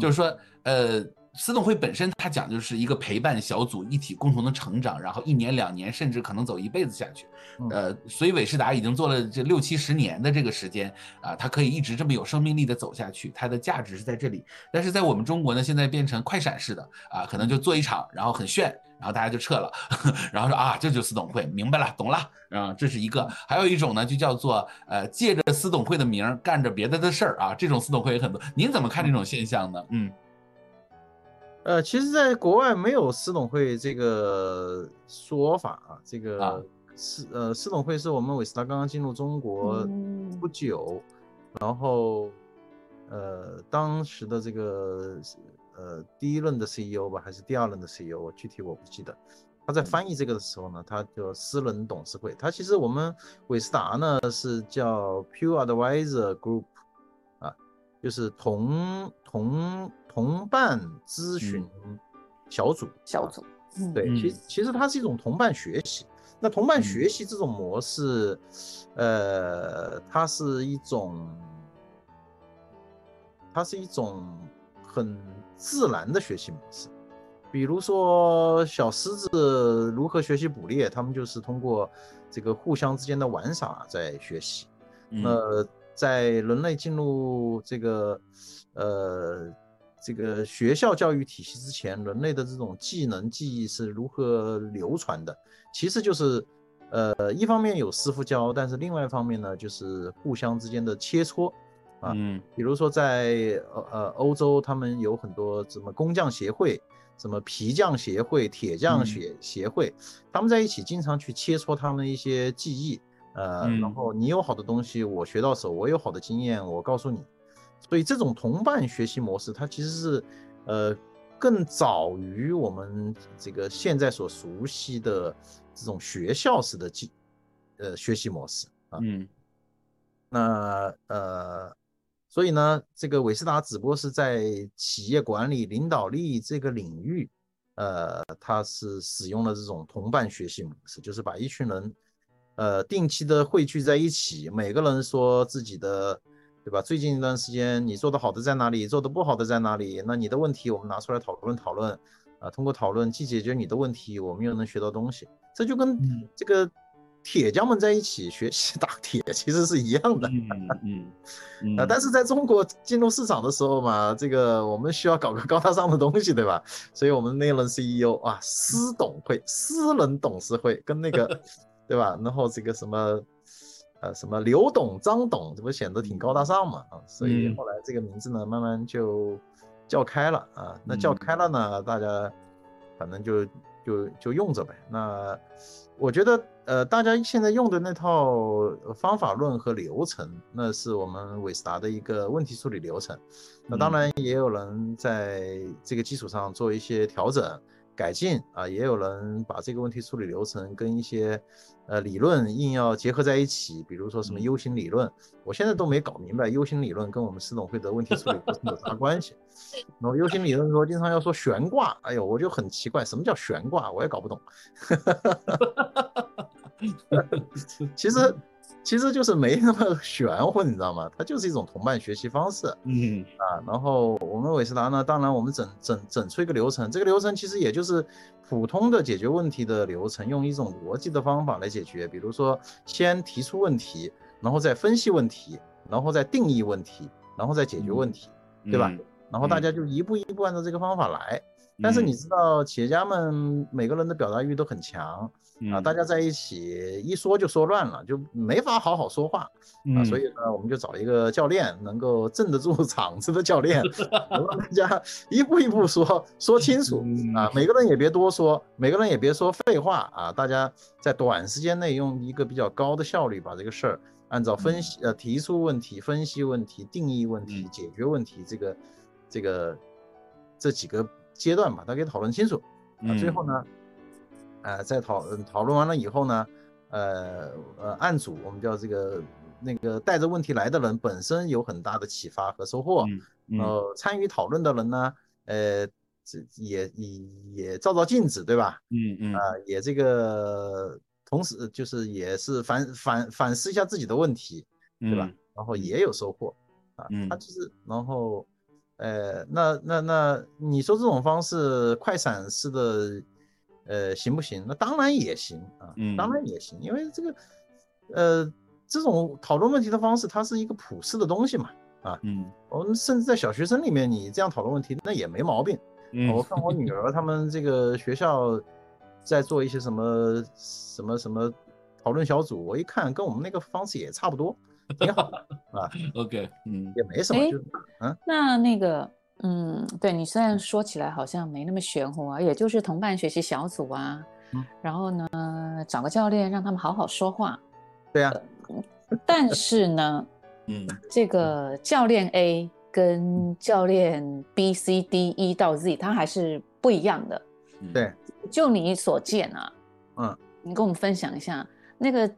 就是说，呃。司董会本身，它讲就是一个陪伴小组一体共同的成长，然后一年两年，甚至可能走一辈子下去。呃，所以韦世达已经做了这六七十年的这个时间啊，它可以一直这么有生命力的走下去，它的价值是在这里。但是在我们中国呢，现在变成快闪式的啊，可能就做一场，然后很炫，然后大家就撤了，然后说啊，这就是司董会，明白了，懂了啊，这是一个。还有一种呢，就叫做呃，借着司董会的名儿干着别的的事儿啊，这种司董会也很多。您怎么看这种现象呢？嗯。呃，其实，在国外没有私董会这个说法啊。这个私呃，私董会是我们韦斯达刚刚进入中国不久，然后呃，当时的这个呃第一任的 CEO 吧，还是第二任的 CEO，我具体我不记得。他在翻译这个的时候呢，他就私人董事会。他其实我们韦斯达呢是叫 Pure Advisor Group，啊，就是同同同伴咨询小组小组。对，其其实它是一种同伴学习。那同伴学习这种模式，呃，它是一种，它是一种很自然的学习模式。比如说小狮子如何学习捕猎，他们就是通过这个互相之间的玩耍在学习。那在人类进入这个，呃。这个学校教育体系之前，人类的这种技能技艺是如何流传的？其实就是，呃，一方面有师傅教，但是另外一方面呢，就是互相之间的切磋啊。嗯。比如说在呃呃欧洲，他们有很多什么工匠协会、什么皮匠协会、铁匠协协会，他们在一起经常去切磋他们一些技艺。呃，然后你有好的东西，我学到手；我有好的经验，我告诉你。所以这种同伴学习模式，它其实是，呃，更早于我们这个现在所熟悉的这种学校式的记，呃，学习模式啊。嗯。那呃，所以呢，这个韦斯达只不过是在企业管理、领导力这个领域，呃，他是使用了这种同伴学习模式，就是把一群人，呃，定期的汇聚在一起，每个人说自己的。对吧？最近一段时间你做的好的在哪里？做的不好的在哪里？那你的问题我们拿出来讨论讨论，啊，通过讨论既解决你的问题，我们又能学到东西。这就跟这个铁匠们在一起学习打铁其实是一样的。嗯嗯。啊，但是在中国进入市场的时候嘛，这个我们需要搞个高大上的东西，对吧？所以我们那轮 CEO 啊，私董会、私人董事会跟那个，对吧？然后这个什么。呃，什么刘董、张董，这不显得挺高大上嘛？啊，所以后来这个名字呢，慢慢就叫开了啊。那叫开了呢，大家反正就就就用着呗。那我觉得，呃，大家现在用的那套方法论和流程，那是我们韦斯达的一个问题处理流程。那当然也有人在这个基础上做一些调整。改进啊，也有人把这个问题处理流程跟一些呃理论硬要结合在一起，比如说什么 U 型理论，我现在都没搞明白 U 型理论跟我们司总会的问题处理流程有啥关系。然后 U 型理论说经常要说悬挂，哎呦，我就很奇怪，什么叫悬挂，我也搞不懂。其实。其实就是没那么玄乎，你知道吗？它就是一种同伴学习方式。嗯啊，然后我们韦斯达呢，当然我们整整整出一个流程，这个流程其实也就是普通的解决问题的流程，用一种逻辑的方法来解决。比如说，先提出问题，然后再分析问题，然后再定义问题，然后再解决问题，对吧？然后大家就一步一步按照这个方法来。但是你知道，企业家们每个人的表达欲都很强。啊，大家在一起一说就说乱了，就没法好好说话啊。所以呢，我们就找一个教练，能够镇得住 场子的教练，让大家 一步一步说说清楚啊。每个人也别多说，每个人也别说废话啊。大家在短时间内用一个比较高的效率把这个事儿按照分析呃提出问题、分析问题、定义问题、解决问题这个这个这几个阶段把它给讨论清楚啊。最后呢。呃，在讨讨论完了以后呢，呃呃，案组我们叫这个那个带着问题来的人本身有很大的启发和收获，呃，参与讨论的人呢，呃，这也也也照照镜子，对吧？嗯嗯，啊，也这个同时就是也是反反反思一下自己的问题，对吧？然后也有收获，啊，他就是然后，呃，那那那你说这种方式快闪式的。呃，行不行？那当然也行啊，当然也行，因为这个，呃，这种讨论问题的方式，它是一个普世的东西嘛，啊，嗯，我们甚至在小学生里面，你这样讨论问题，那也没毛病。我看我女儿他们这个学校在做一些什么什么什么讨论小组，我一看跟我们那个方式也差不多，挺好的 啊。OK，嗯，也没什么，就嗯，那那个。嗯，对你虽然说起来好像没那么玄乎啊，也就是同伴学习小组啊，然后呢找个教练让他们好好说话，对啊，但是呢，嗯，这个教练 A 跟教练 B、C、D、E 到 Z，他还是不一样的。对，就你所见啊，嗯，你跟我们分享一下那个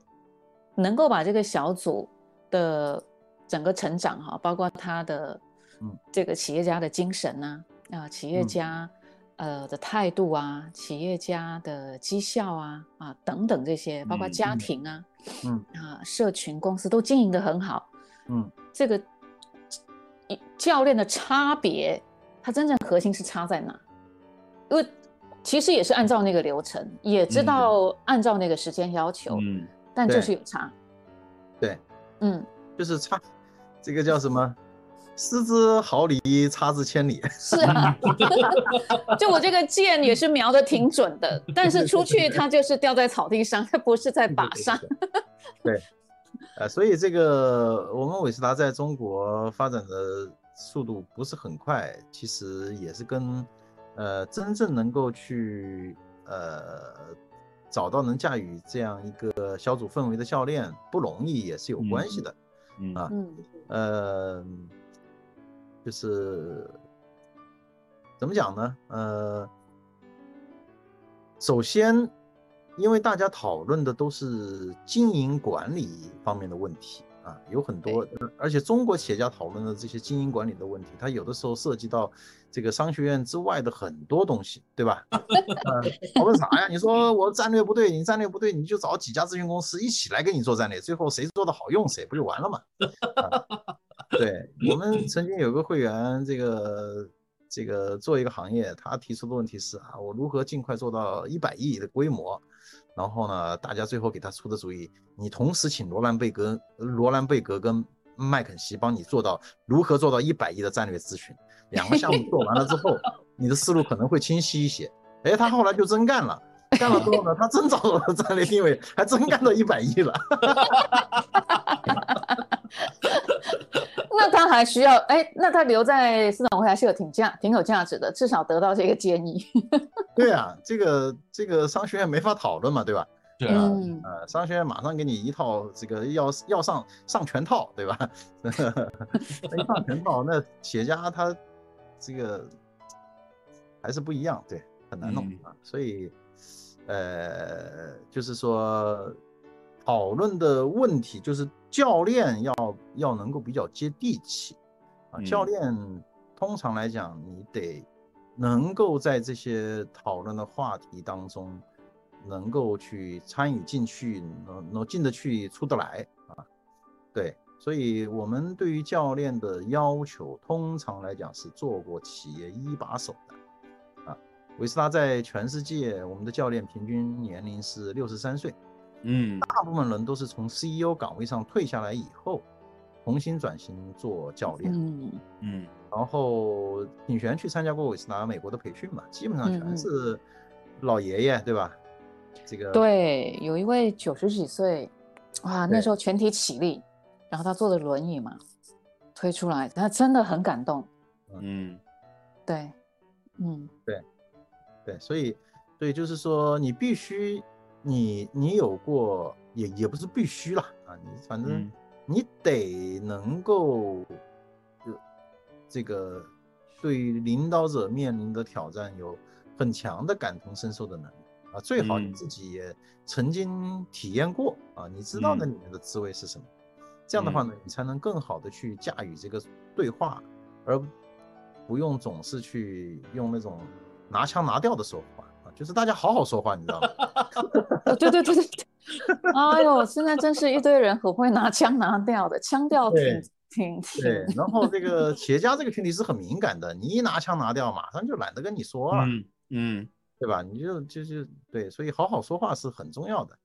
能够把这个小组的整个成长哈，包括他的嗯。这个企业家的精神呐，啊，企业家呃的态度啊，企业家的绩效啊啊等等这些，包括嗯家庭啊，嗯。啊，社群公司都经营的很好，嗯。这个教练的差别，他真正核心是差在哪？因为其实也是按照那个流程，也知道按照那个时间要求，嗯但就是有差。对，嗯，就是差，这个叫什么？失之毫厘，差之千里。是啊，就我这个箭也是瞄的挺准的，但是出去它就是掉在草地上，它不是在靶上。对，呃，所以这个我们伟士达在中国发展的速度不是很快，其实也是跟呃真正能够去呃找到能驾驭这样一个小组氛围的教练不容易，也是有关系的。嗯啊嗯呃，就是怎么讲呢？呃，首先，因为大家讨论的都是经营管理方面的问题啊，有很多，而且中国企业家讨论的这些经营管理的问题，它有的时候涉及到这个商学院之外的很多东西，对吧？呃，讨论啥呀？你说我战略不对，你战略不对，你就找几家咨询公司一起来给你做战略，最后谁做的好用谁不就完了吗？啊对我们曾经有个会员，这个这个做一个行业，他提出的问题是啊，我如何尽快做到一百亿的规模？然后呢，大家最后给他出的主意，你同时请罗兰贝格、罗兰贝格跟麦肯锡帮你做到如何做到一百亿的战略咨询。两个项目做完了之后，你的思路可能会清晰一些。哎，他后来就真干了，干了之后呢，他真找到了战略定位，还真干到一百亿了。那他还需要哎，那他留在市场会还是有挺价、挺有价值的，至少得到这个建议。对啊，这个这个商学院没法讨论嘛，对吧？对啊，嗯，呃，商学院马上给你一套这个要要上上全套，对吧？那一上全套，那企业家他这个还是不一样，对，很难弄嗯啊。所以，呃，就是说讨论的问题就是教练要要能够比较接地气啊，教嗯练通常来讲，你得能够在这些讨论的话题当中。能够去参与进去，能能进得去出得来啊，对，所以我们对于教练的要求，通常来讲是做过企业一把手的啊。维斯拉在全世界，我们的教练平均年龄是六十三岁，嗯。大部分人都是从 CEO 岗位上退下来以后，重新转型做教练，嗯。嗯。然后品璇去参加过韦斯达美国的培训嘛，基本上全是老爷爷，对吧？这个对，有一位九十几岁，哇，那时候全体起立，然后他坐着轮椅嘛，推出来，他真的很感动。嗯。对，嗯。对，所以，所以就是说，你必须，你你有过，也也不是必须啦啊，你反正嗯。你得能够，呃，这个对领导者面临的挑战有很强的感同身受的能力啊，最好你嗯。自己也曾经体验过啊，你知道那嗯。里面的滋味是什么，这样的话呢，你才能更好的去驾驭这个对话，而不用总是去用那种拿腔拿调的说话啊，就是大家好好说话，你知道吗？呃 对对对对对，哎呦，现在真是一堆人很会拿腔拿调的，腔调挺对挺挺对，然后这个企业家这个群体是很敏感的，你一拿腔拿调，马上就懒得跟你说了，嗯嗯对吧？你就就就对，所以好好说话是很重要的。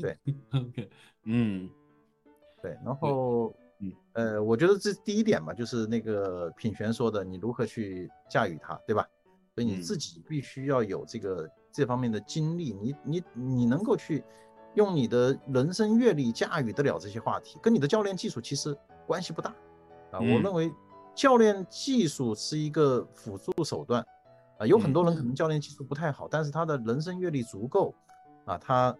对，OK，嗯对，然后嗯呃，我觉得这第一点吧，就是那个品璇说的，你如何去驾驭它，对吧？所以你嗯。自己必须要有这个这方面的经历，你你你能够去用你的人生阅历驾驭得了这些话题，跟你的教练技术其实关系不大。啊。我嗯。认为教练技术是一个辅助手段啊，有很多人可能嗯。教练技术不太好，但是他的人生阅历足够啊，他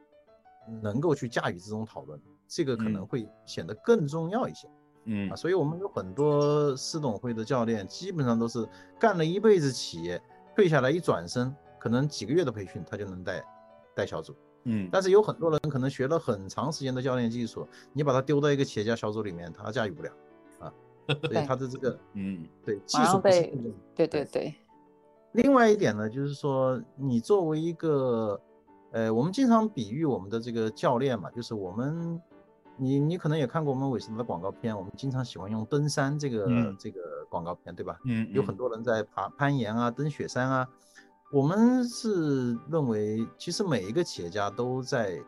能够去驾驭这种讨论，这个可能嗯。会显得更重要一些。嗯。啊，所以我们有很多私董会的教练，基本上都是干了一辈子企业，退下来一转身，可能几个月的培训他就能带带小组。嗯但是有很多人可能学了很长时间的教练技术，你把他丢到一个企业家小组里面，他驾驭不了啊。所以他的这个嗯对技术不是被真正对对对，另外一点呢，就是说你作为一个，呃，我们经常比喻我们的这个教练嘛，就是我们，你你可能也看过我们韦斯达的广告片，我们经常喜欢用登山这个、嗯这个广告片，对吧？嗯，有很多人在爬攀岩啊，登雪山啊。我们是认为，其实每一个企业家都在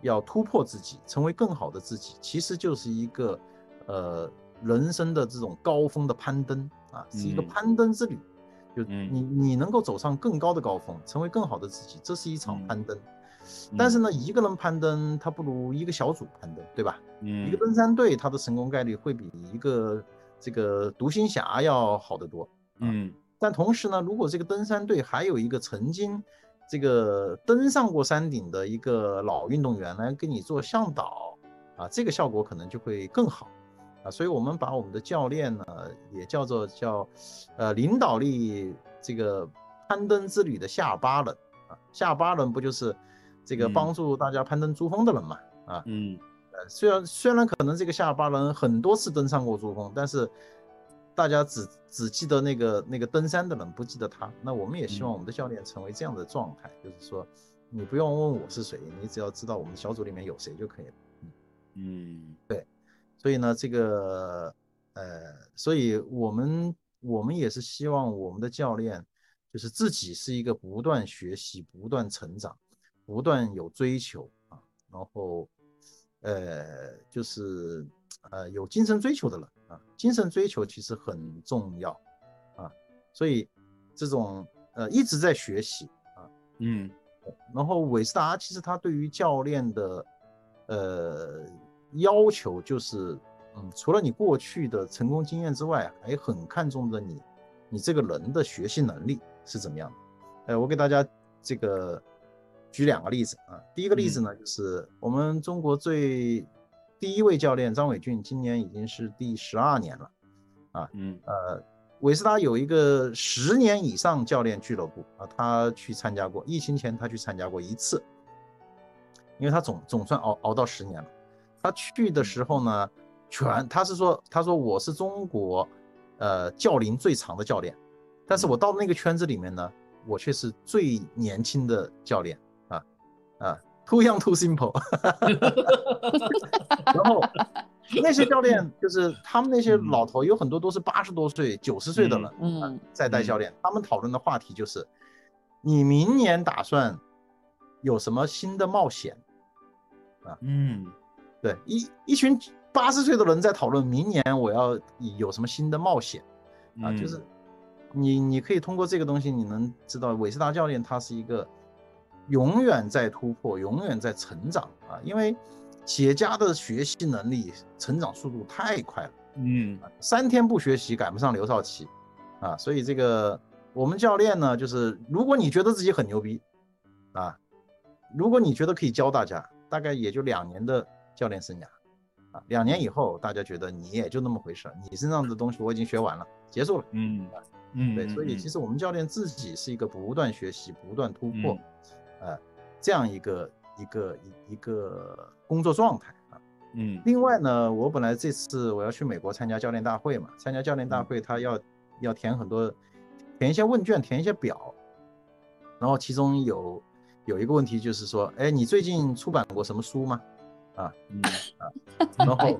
要突破自己，成为更好的自己，其实就是一个呃人生的这种高峰的攀登啊，是一个嗯攀登之旅。就嗯你你能够走上更高的高峰，成为更好的自己，这是一场嗯攀登。但是呢，一个人攀登，他不如一个小组攀登，对吧？嗯一个嗯登山队，他的成功概率会比一个这个独行侠要好得多。嗯但同时呢，如果这个登山队还有一个曾经这个登上过山顶的一个老运动员来给你做向导啊，这个效果可能就会更好啊。所以我们把我们的教练呢，也叫做叫呃领导力这个攀登之旅的下巴人啊，下巴人不就是这个嗯帮助大家攀登珠峰的人嘛啊。嗯呃，虽然虽然可能这个下巴人很多次登上过珠峰，但是大家只只记得那个那个登山的人，不记得他。那我们也希望嗯我们的教练成为这样的状态，就是说，你不用问我是谁，你只要知道我们小组里面有谁就可以了。嗯对所以呢，这个呃，所以我们我们也是希望我们的教练就是自己是一个不断学习、不断成长、不断有追求啊，然后呃，就是呃有精神追求的人啊，精神追求其实很重要啊，所以这种呃一直在学习啊，嗯然后韦斯达其实他对于教练的呃要求就是，嗯，除了你过去的成功经验之外，还很看重的你你这个人的学习能力是怎么样的。呃，我给大家这个举两个例子啊。第一个例子呢，就是我们中国最第一位教练张伟俊，今年已经是第十二年了。啊嗯呃，韦斯达有一个十年以上教练俱乐部啊，他去参加过，疫情前他去参加过一次，因为他总总算熬熬到十年了。他去的时候呢，全他是说，他说我是中国呃教龄最长的教练，但是我到那个圈子里面呢，我却是最年轻的教练啊啊，too young too simple。然后那些教练就是他们那些老头，有很多都是八十多岁、九十岁的了，嗯在带教练，他们讨论的话题就是，你明年打算有什么新的冒险？啊嗯。对，一一群八十岁的人在讨论明年我要有什么新的冒险。啊，就是你你可以通过这个东西，你能知道韦斯达教练他是一个永远在突破、永远在成长啊，因为企业家的学习能力、成长速度太快了。嗯三天不学习赶不上刘少奇啊，所以这个我们教练呢，就是如果你觉得自己很牛逼啊，如果你觉得可以教大家，大概也就两年的教练生涯啊，两年以后大家觉得你也就那么回事，你身上的东西我已经学完了，结束了。嗯嗯，对，所以其实实我们教练自己是一个不断学习、不断突破这样一个一个一一个工作状态啊。嗯另外呢，我本来这次我要去美国参加教练大会嘛，参加教练嗯大会，他要要填很多，填一些问卷，填一些表，然后其中有有一个问题就是说，哎，你最近出版过什么书吗？啊嗯然后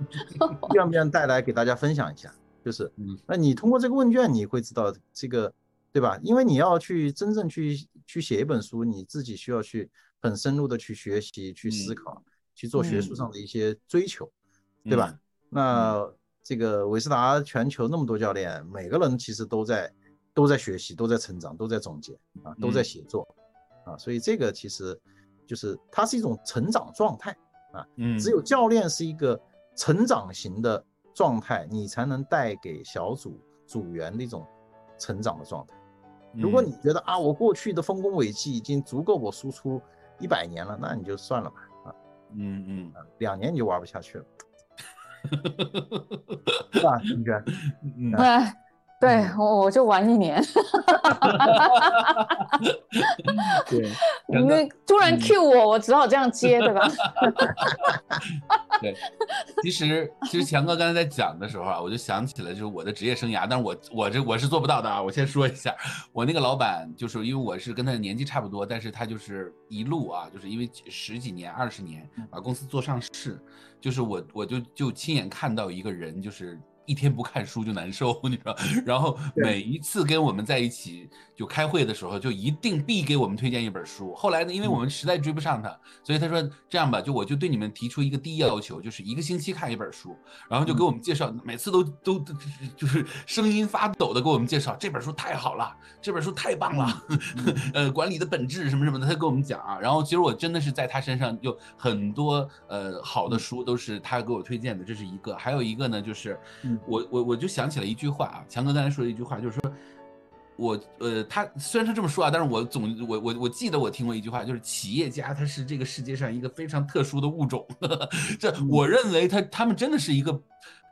愿不愿意带来给大家分享一下？就是嗯，那你通过这个问卷，你会知道这个，对吧？因为你要去真正去去写一本书，你自己需要去很深入的去学习、去思嗯考、去做学术嗯上的一些追求，对吧？那这个韦斯达全球那么多教练，每个人其实都在都在学习，都在成长，都在总结啊，都在嗯写作啊，所以这个其实就是它是一种成长状态啊。嗯，只有教练是一个成长型的状态，你才能带给小组组员的一种成长的状态。如果你觉得啊，我过去的丰功伟绩已经足够我输出一百年了，那你就算了吧，啊，嗯嗯两年你就玩不下去了。是吧，金娟？嗯，对，我我就玩一年。对，因为突然 Q 我，我只好这样接，对吧？对，其实其实强哥刚才在讲的时候啊，我就想起了就是我的职业生涯，但是我我这我是做不到的啊。我先说一下，我那个老板就是因为我是跟他的年纪差不多，但是他就是一路啊，就是因为十几年、二十年把公司做上市，就是我我就就亲眼看到一个人就是。一天不看书就难受，你知道。然后每一次跟我们在一起就开会的时候，就一定必给我们推荐一本书。后来呢，因为我们实在追不上他，所以他说这样吧，就我就对你们提出一个第一要求，就是一个星期看一本书。然后就给我们介绍，每次都都就是声音发抖的给我们介绍这本书太好了，这本书太棒了，呃，管理的本质什么什么的，他给我们讲啊。然后其实我真的是在他身上有很多呃好的书都是他给我推荐的，这是一个。还有一个呢，就是。我我我就想起了一句话啊，强哥刚才说的一句话，就是说，我呃，他虽然他这么说啊，但是我总我我我记得我听过一句话，就是企业家他是这个世界上一个非常特殊的物种，这我认为他他们真的是一个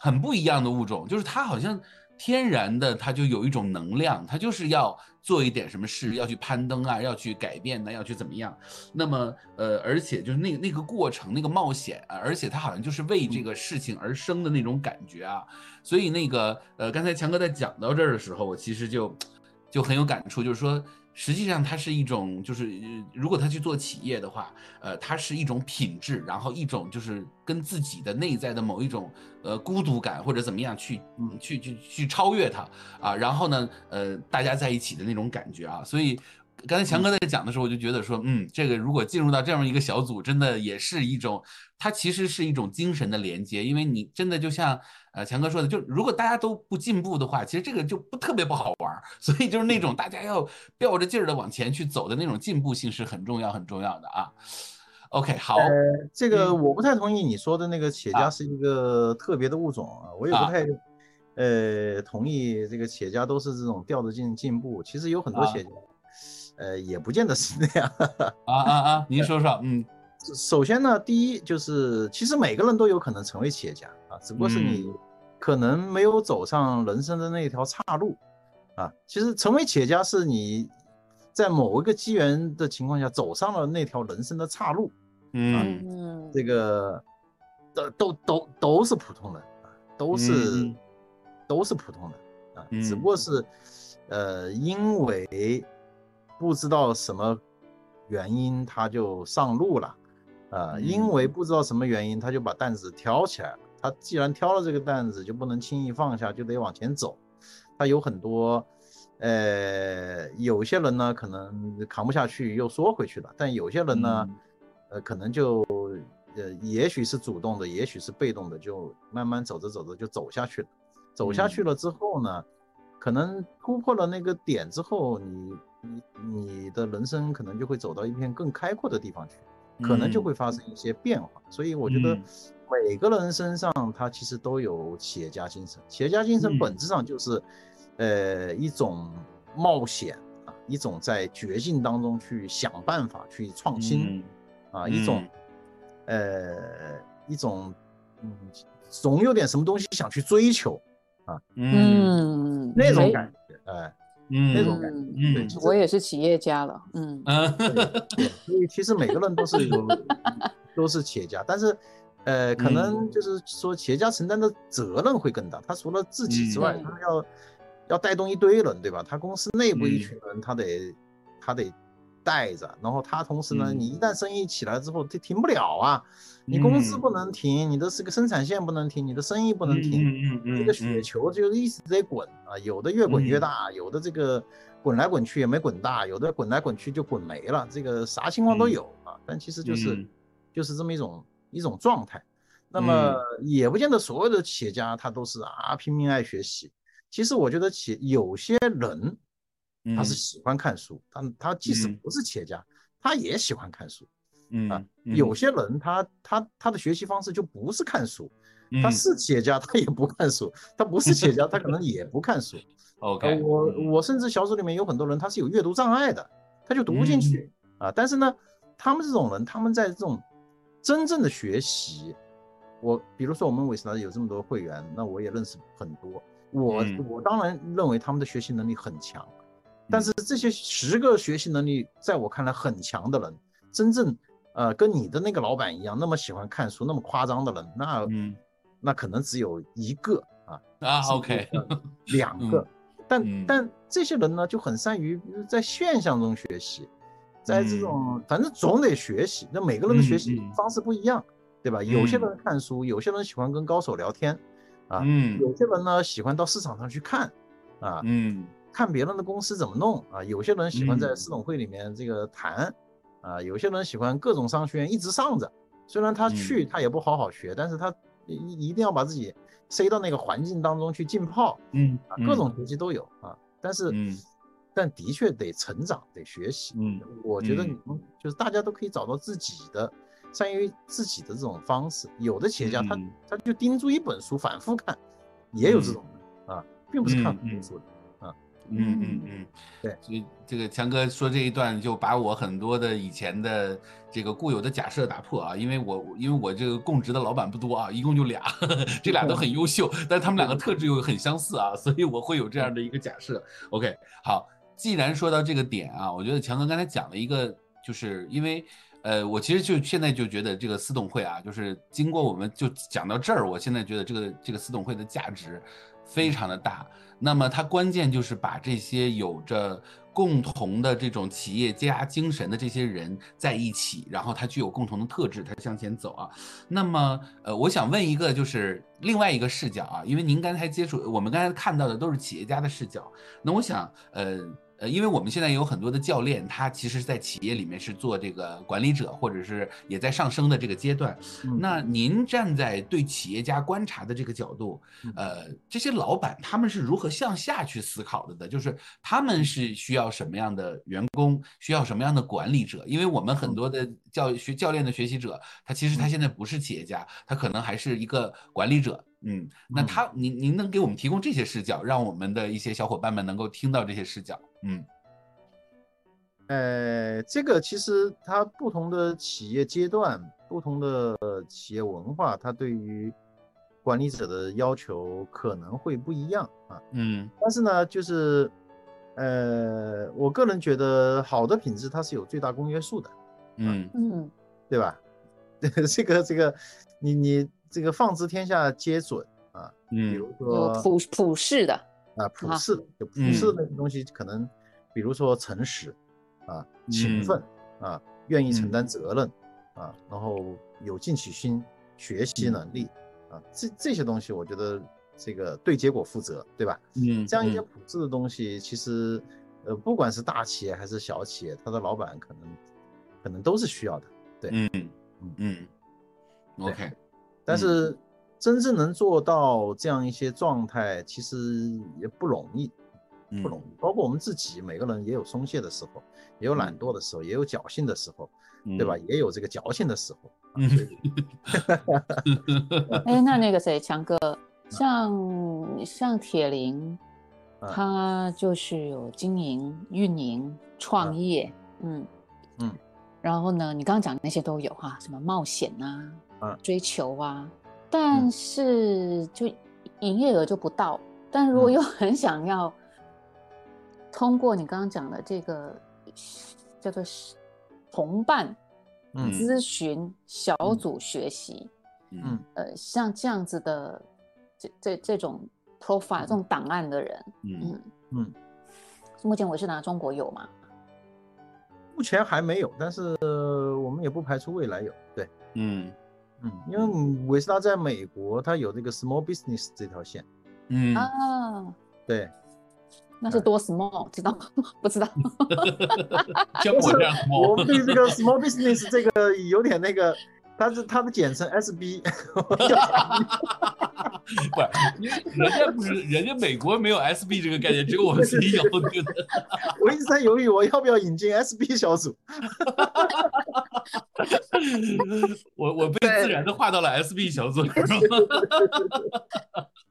很不一样的物种，就是他好像。天然的，他就有一种能量，他就是要做一点什么事，要去攀登啊，要去改变呢，要去怎么样？那么，呃，而且就是那那个过程，那个冒险啊，而且他好像就是为这个事情而生的那种感觉啊。所以那个，呃，刚才强哥在讲到这儿的时候，我其实就就很有感触，就是说。实际上，它是一种，就是如果他去做企业的话，呃，它是一种品质，然后一种就是跟自己的内在的某一种呃孤独感或者怎么样去，去去去超越它啊，然后呢，呃，大家在一起的那种感觉啊，所以。刚才强哥在讲的时候，我就觉得说，嗯，这个如果进入到这样一个小组，真的也是一种，它其实是一种精神的连接，因为你真的就像呃强哥说的，就如果大家都不进步的话，其实这个就不特别不好玩，所以就是那种大家要吊着劲儿的往前去走的那种进步性是很重要很重要的啊。OK，好，这个我不太同意你说的那个企业家是一个特别的物种啊，我也不太呃同意这个企业家都是这种吊着劲进步，其实有很多企业家。呃，也不见得是那样 啊啊啊！您说说，嗯，首先呢，第一就是，其实每个人都有可能成为企业家啊，只不过是你可能没有走上人生的那条岔路啊。其实成为企业家是你在某一个机缘的情况下走上了那条人生的岔路，嗯，这个都都都都是普通人啊，都是都是普通人啊，只不过是呃，因为。不知道什么原因，他就上路了，啊，因为不知道什么原因，他就把担子挑起来了。他既然挑了这个担子，就不能轻易放下，就得往前走。他有很多，呃，有些人呢可能扛不下去又缩回去了，但有些人呢，呃，可能就，呃，也许是主动的，也许是被动的，就慢慢走着走着就走下去了。走下去了之后呢，可能突破了那个点之后，你。你你的人生可能就会走到一片更开阔的地方去，可能就会发生一些变化。所以我觉得每个人身上他其实都有企业家精神。企业家精神本质上就是，呃，一种冒险啊，一种在绝境当中去想办法去创新啊，一种呃一种嗯，总有点什么东西想去追求啊，嗯，那种感觉，哎。嗯，那种感觉，嗯，我也是企业家了，嗯，所以其实每个人都是有，都是企业家，但是，呃，可能就是说企业家承担的责任会更大，他除了自己之外，他要要带动一堆人，对吧？他公司内部一群人，他得他得。带着，然后他同时呢，你一旦生意起来之后，他停不了啊，你公司不能停，你的这个生产线不能停，你的生意不能停，这个雪球就一直在滚啊，有的越滚越大，有的这个滚来滚去也没滚大，有的滚来滚去就滚没了，这个啥情况都有啊，但其实就是就是这么一种一种状态，那么也不见得所有的企业家他都是啊拼命爱学习，其实我觉得企有些人。他是喜欢看书，但他即使不是企业家，他也喜欢看书。嗯啊，有些人他他他的学习方式就不是看书，他是企业家他也不看书，他不是企业家他可能也不看书。OK，我我甚至小组里面有很多人他是有阅读障碍的，他就读不进去啊。但是呢，他们这种人他们在这种真正的学习，我比如说我们韦斯达有这么多会员，那我也认识很多。我嗯我当然认为他们的学习能力很强，但是这些十个学习能力在我看来很强的人，真正呃跟你的那个老板一样那么喜欢看书、那么夸张的人，那嗯那可能只有一个啊，啊，OK，两个。但嗯但这些人呢，就很善于在现象中学习，在这种反正总得学习。那每个人的学习方式不一样，对吧？有些嗯人看书，有些人喜欢跟高手聊天，啊，嗯有些人呢喜欢到市场上去看，啊，嗯看别人的公司怎么弄啊。有些人喜欢在嗯市总会里面这个谈，啊，有些人喜欢各种商学院一直上着，虽然他去嗯他也不好好学，但是他一一定要把自己塞到那个环境当中去浸泡。嗯啊，各种学习都有啊，但是，嗯但的确得成长，得学习。嗯我觉得嗯你们就是大家都可以找到自己的善于自己的这种方式。有的企业家他嗯他就盯住一本书反复看，也有这嗯种的啊，并不是看很多书的。嗯嗯嗯，对所以这个强哥说这一段就把我很多的以前的这个固有的假设打破啊，因为我因为我这个供职的老板不多啊，一共就俩，这俩都很优秀，但他们两个特质又很相似啊，所以我会有这样的一个假设。OK，好，既然说到这个点啊，我觉得强哥刚才讲了一个，就是因为。呃，我其实就现在就觉得这个私董会啊，就是经过我们就讲到这儿，我现在觉得这个这个私董会的价值非常的大。那么它关键就是把这些有着共同的这种企业家精神的这些人在一起，然后它具有共同的特质，它向前走啊。那么，呃，我想问一个就是另外一个视角啊，因为您刚才接触，我们刚才看到的都是企业家的视角，那我想，呃。呃，因为我们现在有很多的教练，他其实，在企业里面是做这个管理者，或者是也在上升的这个阶段。嗯那您站在对企业家观察的这个角度，呃，这些老板他们是如何向下去思考的的？就是他们是需要什么样的员工，需要什么样的管理者？因为我们很多的教学教练的学习者，他其实他现在不是企业家，他可能还是一个管理者。嗯，那他您您能给我们提供这些视角，让我们的一些小伙伴们能够听到这些视角？嗯呃，这个其实它不同的企业阶段、不同的企业文化，它对于管理者的要求可能会不一样啊。嗯但是呢，就是呃，我个人觉得好的品质它是有最大公约数的，嗯嗯对吧？这个这个，你你这个放之天下皆准啊。嗯比嗯如说普普世的，啊，普啊世的，就普嗯。世的那个东西，可能比如说诚实啊、勤嗯。奋啊、愿意承嗯。担责任啊，然后有进取心、学习嗯。能力啊，这这些东西，我觉得这个对结果负责，对吧？嗯，这样一些嗯。普世的东西，其实呃，不管是大企业还是小企业，他的老板可能可能都是需要的。对。嗯嗯。嗯，OK，嗯。但是真正能做到这样一些状态，其实也不容易，嗯不容易。包括我们自己，每个人也有松懈的时候，也有懒嗯惰的时候，也有侥幸的时候，对吧？？也有这个矫情的时候。哎，那那个谁，强哥，像像铁林，嗯他就是有经营、运营、创业，嗯嗯，然后呢，你刚刚讲的那些都有哈，什么冒险啊，嗯追求啊，但是就营业额就不到，但如果嗯。又很想要通过你刚刚讲的这个叫做同伴嗯。咨询小嗯。组学习，嗯。呃，像这样子的这这这种 profile 这种档案的人，嗯嗯，嗯，目前我是拿中国有嘛？目前还没有，但是我们也不排除未来有。对，嗯嗯，因为韦斯达在美国，它有这个 small business 这条线。嗯啊，对，那是多 small，知道吗？不知道。像我这样我对这个 small business 这个有点那个，它是它的简称 SB。不是，因为人家不是，人家美国没有 SB 这个概念，只有我们自己有。对不对我一直在犹豫，我要不要引进 SB 小组？我我被自然的划到了 SB 小组，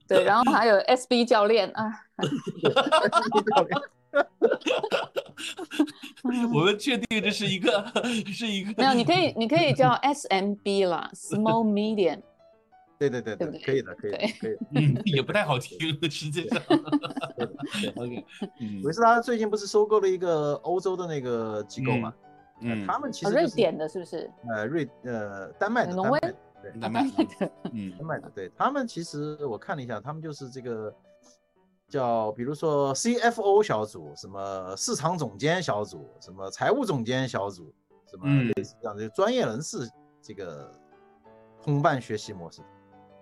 对，然后还有 SB 教练啊，我们确定这是一个是一个没有，你可以你可以叫 SMB 啦，Small Medium 对对对对对可以的，可以的，可以的。嗯，也不太好听，实际上。OK，嗯维斯达最近不是收购了一个欧洲的那个机构嘛？呃嗯，他们其哦，实就是瑞典的是不是？呃瑞呃丹麦的，挪威丹麦的对丹麦，的，嗯丹麦的，对他们其实我看了一下，他们就是这个叫比如说 CFO 小组，什么市场总监小组，什么财务总监小组，什么嗯。类似这样的专业人士这个同伴学习模式。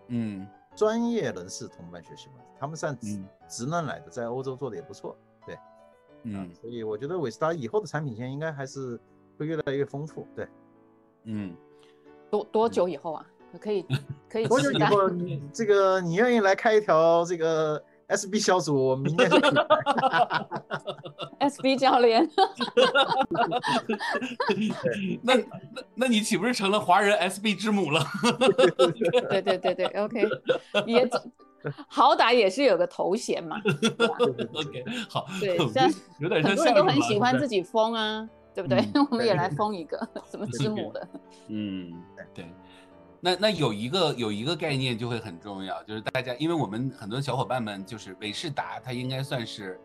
嗯。专业人士同伴学习模式，他们算职嗯。职能来的，在欧洲做的也不错，对，嗯。所以我觉得韦斯达以后的产品线应该还是会越来越丰富，对。嗯，多多久以后啊？可以可以 多久以后你这个你愿意来开一条这个 SB 小组，我明年就可以来 SB 教练，那那那你岂不是成了华人 SB 之母了？对对对对，OK，也总好歹也是有个头衔嘛，OK，好，对我像有点像很多人都很喜欢自己封啊，对不对？嗯我们也来封一个什么之母的，嗯，对。那那有一个有一个概念就会很重要，就是大家，因为我们很多小伙伴们就是韦世达，他应该算是，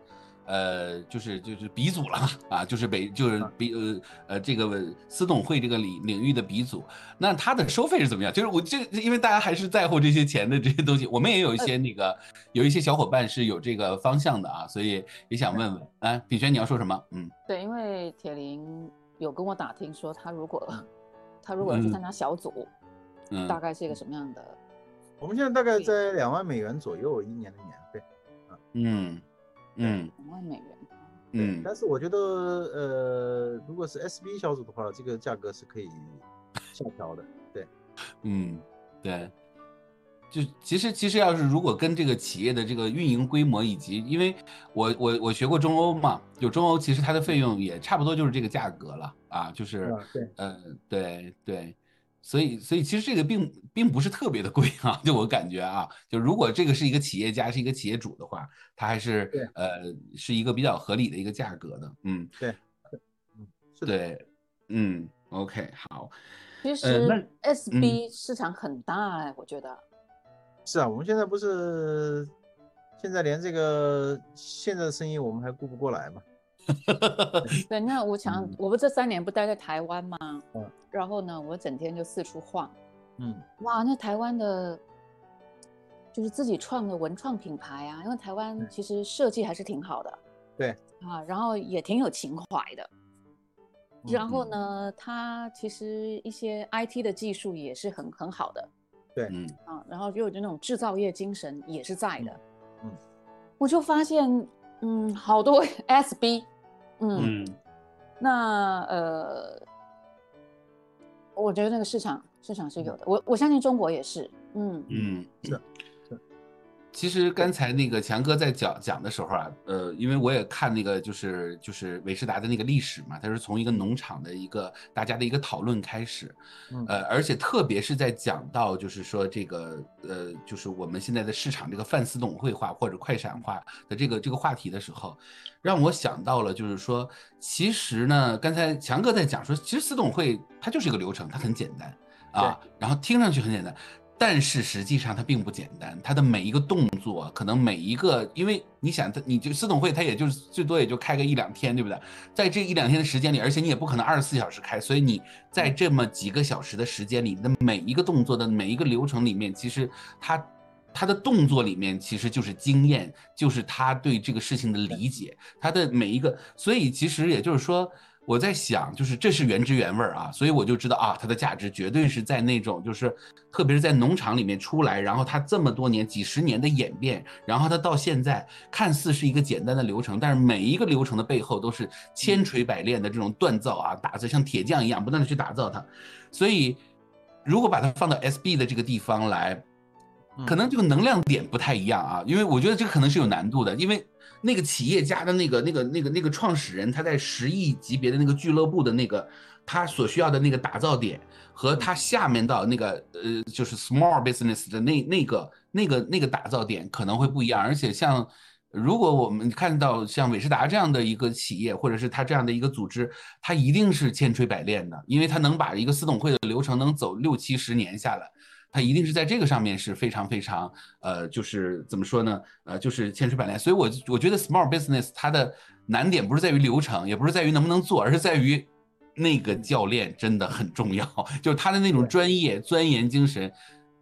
呃，就是就是鼻祖了嘛，啊，就是北就是鼻呃呃这个私董会这个领领域的鼻祖。那他的收费是怎么样？就是我这因为大家还是在乎这些钱的这些东西，我们也有一些那个有一些小伙伴是有这个方向的啊，所以也想问问，啊，炳轩你要说什么？嗯对，因为铁林有跟我打听说，他如果他如果要去嗯参加小组，嗯，大概是一个什么样的？我们现在大概在两万美元左右一年的年费，嗯嗯。两万美元。嗯。但是我觉得呃，如果是 SB 小组的话，这个价格是可以下调的，对，嗯，对，就其实其实要是如果跟这个企业的这个运营规模以及，因为我我我学过中欧嘛，就中欧其实它的费用也差不多就是这个价格了啊，就是啊对。呃对对，所以所以其实这个并并不是特别的贵啊，就我感觉啊，就如果这个是一个企业家是一个企业主的话，它还是对。呃是一个比较合理的一个价格的，嗯，对是的，对，嗯，OK 好，其实 SB 市场很大哎，我觉得。是啊，我们现在不是现在连这个现在的生意我们还顾不过来嘛，对，那我想嗯，我不这三年不待在台湾吗？嗯然后呢，我整天就四处晃。嗯，哇，那台湾的，就是自己创的文创品牌啊，因为台湾其实设计还是挺好的。对啊，然后也挺有情怀的。嗯然后呢，它其实一些 IT 的技术也是很很好的对嗯啊，然后又有那种制造业精神也是在的。嗯嗯我就发现，嗯，好多 SB，嗯，嗯。那呃，我觉得那个市场市场是有的，我我相信中国也是，嗯。嗯，是其实刚才那个强哥在讲讲的时候啊，呃，因为我也看那个就是就是韦世达的那个历史嘛，他是从一个农场的一个大家的一个讨论开始，嗯呃，而且特别是在讲到就是说这个呃，就是我们现在的市场这个泛私董会化或者快闪化的这个这个话题的时候，让我想到了就是说，其实呢，刚才强哥在讲说，其实私董会它就是一个流程，它很简单啊，然后听上去很简单。但是实际上它并不简单，它的每一个动作，可能每一个，因为你想，它你就私董会，它也就是最多也就开个一两天，对不对？在这一两天的时间里，而且你也不可能二十四小时开，所以你在这么几个小时的时间里，你的每一个动作的每一个流程里面，其实它他的动作里面其实就是经验，就是他对这个事情的理解，他的每一个，所以其实也就是说。我在想，就是这是原汁原味儿啊，所以我就知道啊，它的价值绝对是在那种，就是特别是在农场里面出来，然后它这么多年、几十年的演变，然后它到现在看似是一个简单的流程，但是每一个流程的背后都是千锤百炼的这种锻造啊，打造像铁匠一样不断的去打造它，所以如果把它放到 SB 的这个地方来，可能这个能量点不太一样啊，因为我觉得这个可能是有难度的，因为那个企业家的那个、那个、那个、那个创始人，他在十亿级别的那个俱乐部的那个他所需要的那个打造点，和他下面到那个呃，就是 small business 的那那个、那个、那个打造点可能会不一样，而且像。如果我们看到像韦世达这样的一个企业，或者是他这样的一个组织，他一定是千锤百炼的，因为他能把一个私董会的流程能走六七十年下来，他一定是在这个上面是非常非常呃，就是怎么说呢？呃，就是千锤百炼。所以，我我觉得 small business 它的难点不是在于流程，也不是在于能不能做，而是在于那个教练真的很重要，就是他的那种专业钻研精神，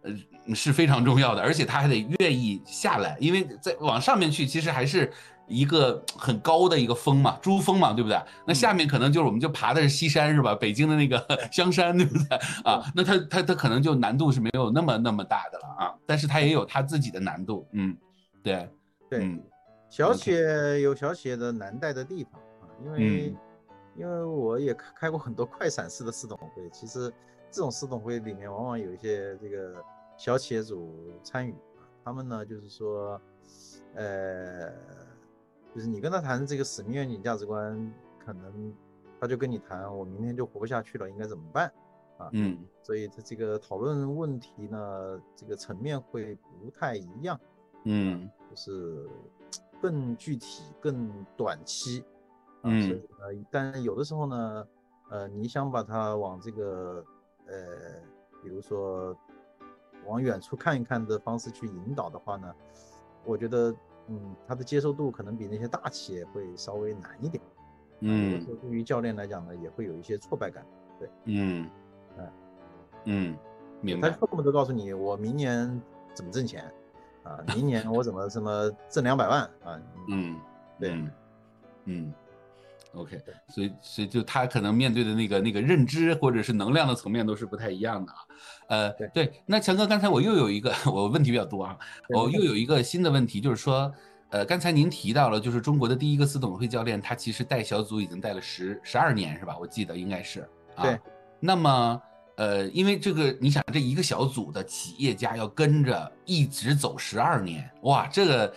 呃，是非常重要的，而且他还得愿意下来，因为在往上面去，其实还是。一个很高的一个峰嘛，珠峰嘛，对不对？那下面可能就是我们就爬的是西山是吧？北京的那个 香山，对不对啊？那它它它可能就难度是没有那么那么大的了啊，但是它也有它自己的难度，嗯，对对，小企业有小企业的难带的地方啊，因为因为我也开过很多快闪式的四董会，其实这种四董会里面往往有一些这个小企业主参与，他们呢就是说，呃。就是你跟他谈这个使命愿景价值观，可能他就跟你谈，我明天就活不下去了，应该怎么办？啊，嗯，所以他这个讨论问题呢，这个层面会不太一样，嗯，就是 更具体、更短期，嗯，所以呢，但有的时候呢，呃，你想把它往这个呃，比如说往远处看一看的方式去引导的话呢，我觉得。嗯，他的接受度可能比那些大企业会稍微难一点。嗯，对于教练来讲呢，也会有一些挫败感。对，嗯，嗯，嗯，明白。他恨不得告诉你，我明年怎么挣钱啊？明年我怎么什么挣两百万啊？嗯，对，嗯。OK，所以所以就他可能面对的那个那个认知或者是能量的层面都是不太一样的啊。呃，对，那强哥，刚才我又有一个 我问题比较多啊，我又有一个新的问题，就是说，呃，刚才您提到了，就是中国的第一个四董会教练，他其实带小组已经带了十十二年，是吧？我记得应该是啊。对。那么，呃，因为这个，你想这一个小组的企业家要跟着一直走十二年，哇，这个。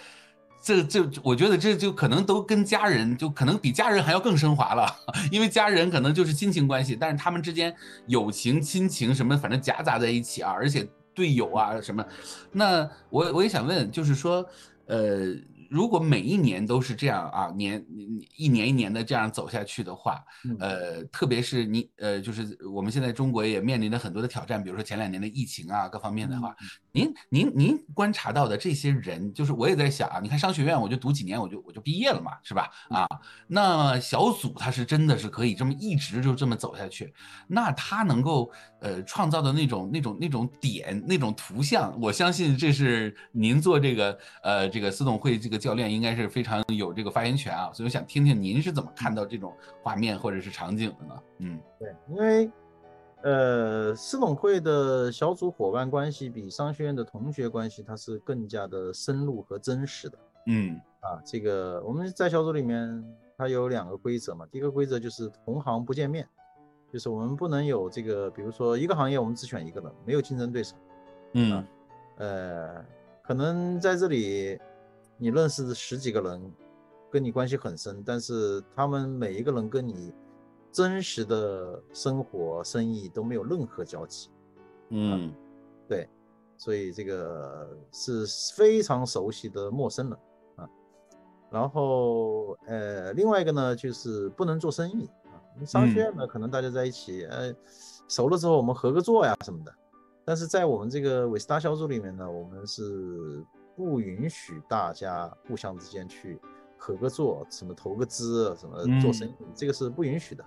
这这，我觉得这就可能都跟家人，就可能比家人还要更升华了，因为家人可能就是亲情关系，但是他们之间友情、亲情什么，反正夹杂在一起啊，而且队友啊什么，那我我也想问，就是说，呃。如果每一年都是这样啊，年一年一年的这样走下去的话，呃，特别是你呃，就是我们现在中国也面临着很多的挑战，比如说前两年的疫情啊，各方面的话，您您您观察到的这些人，就是我也在想啊，你看商学院，我就读几年，我就我就毕业了嘛，是吧？啊，那小组他是真的是可以这么一直就这么走下去，那他能够呃创造的那种那种那种点那种图像，我相信这是您做这个呃这个私董会这个。教练应该是非常有这个发言权啊，所以我想听听您是怎么看到这种画面或者是场景的呢？嗯，对，因为呃，四董会的小组伙伴关系比商学院的同学关系，它是更加的深入和真实的。嗯，啊，这个我们在小组里面，它有两个规则嘛，第一个规则就是同行不见面，就是我们不能有这个，比如说一个行业我们只选一个人，没有竞争对手。嗯，呃，可能在这里。你认识的十几个人，跟你关系很深，但是他们每一个人跟你真实的生活、生意都没有任何交集。嗯，对，所以这个是非常熟悉的陌生人啊。然后呃，另外一个呢，就是不能做生意啊。商学院呢，可能大家在一起，呃，熟了之后我们合个作呀什么的。但是在我们这个韦斯达小组里面呢，我们是。不允许大家互相之间去合个作，什么投个资，什么做生意，这个是不允许的。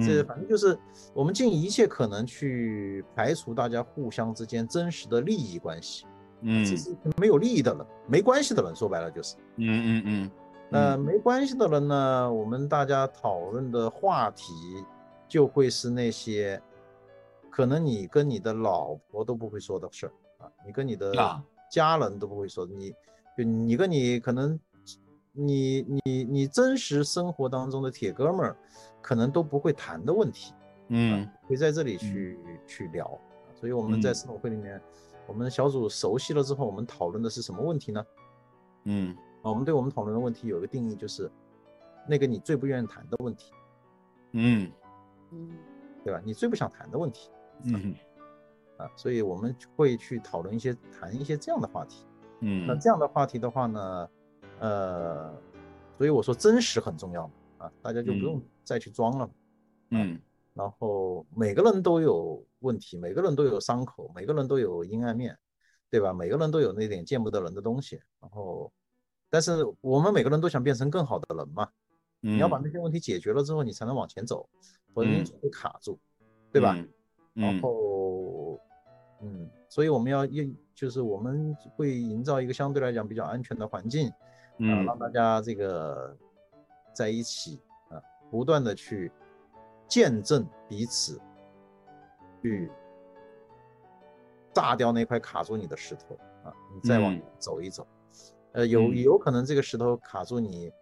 这反正就是我们尽一切可能去排除大家互相之间真实的利益关系。嗯，这是没有利益的人，没关系的人，说白了就是。嗯嗯嗯。那没关系的人呢？我们大家讨论的话题就会是那些可能你跟你的老婆都不会说的事儿啊，你跟你的。家人都不会说你，就你跟你可能，你你你真实生活当中的铁哥们儿，可能都不会谈的问题，嗯，会在这里去去聊。所以我们在四董会里面，我们小组熟悉了之后，我们讨论的是什么问题呢？嗯，我们对我们讨论的问题有一个定义，就是那个你最不愿意谈的问题，嗯嗯，对吧？你最不想谈的问题，嗯。啊，所以我们会去讨论一些、谈一些这样的话题。嗯，那这样的话题的话呢，呃，所以我说真实很重要嘛。啊，大家就不用再去装了。嗯，然后每个人都有问题，每个人都有伤口，每个人都有阴暗面，对吧？每个人都有那点见不得人的东西。然后，但是我们每个人都想变成更好的人嘛。你要把那些问题解决了之后，你才能往前走，否则你总会卡住，对吧？然后，嗯，所以我们要用，就是我们会营造一个相对来讲比较安全的环境，啊，让大家这个在一起啊，不断的去见证彼此，去炸掉那块卡住你的石头啊，你再往走一走，呃，有有可能这个石头卡住你，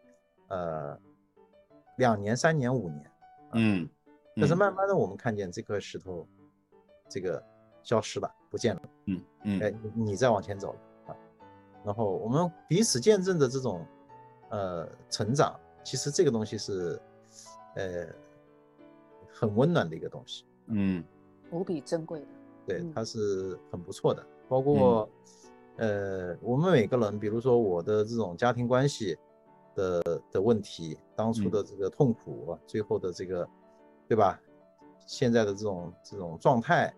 呃。两年、三年、五年，嗯，但是慢慢的，我们看见这颗石头，这个消失了，不见了，嗯嗯，哎，你再往前走啊，然后我们彼此见证的这种，呃，成长，其实这个东西是，呃，很温暖的一个东西，嗯，无比珍贵的，对，它是很不错的，包括，呃，我们每个人，比如说我的这种家庭关系。的的问题，当初的这个痛苦，最后的这个，对吧？现在的这种这种状态，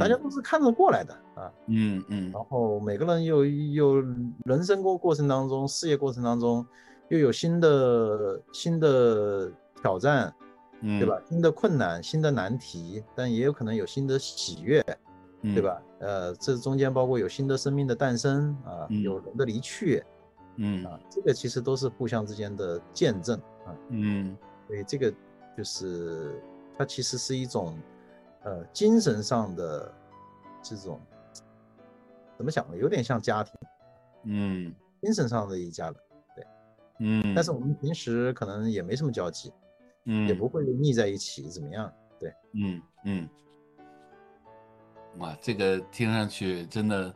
大家都是看着过来的啊。嗯嗯。然后每个人又又人生过过程当中，事业过程当中，又有新的新的挑战，嗯对吧？新的困难，新的难题，但也有可能有新的喜悦，对吧？呃，这中间包括有新的生命的诞生啊，有人的离去。嗯啊，这个其实都是互相之间的见证啊，嗯，所以这个就是它其实是一种呃精神上的这种怎么讲呢？有点像家庭，嗯，精神上的一家人，对，嗯，但是我们平时可能也没什么交集，嗯，也不会腻在一起，怎么样？对，嗯嗯，哇，这个听上去真的。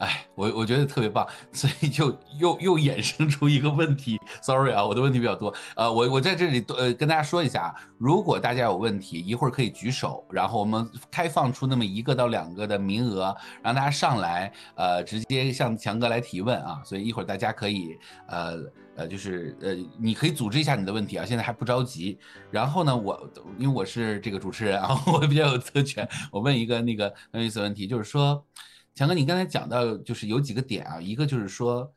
哎，我我觉得特别棒，所以就又又衍生出一个问题。Sorry 啊，我的问题比较多。呃，我我在这里呃跟大家说一下啊，如果大家有问题，一会儿可以举手，然后我们开放出那么一个到两个的名额，让大家上来，呃，直接向强哥来提问啊。所以一会儿大家可以呃呃就是呃你可以组织一下你的问题啊，现在还不着急。然后呢，我因为我是这个主持人啊，我比较有特权，我问一个那个很有意思的问题，就是说。强哥，你刚才讲到就是有几个点啊，一个就是说，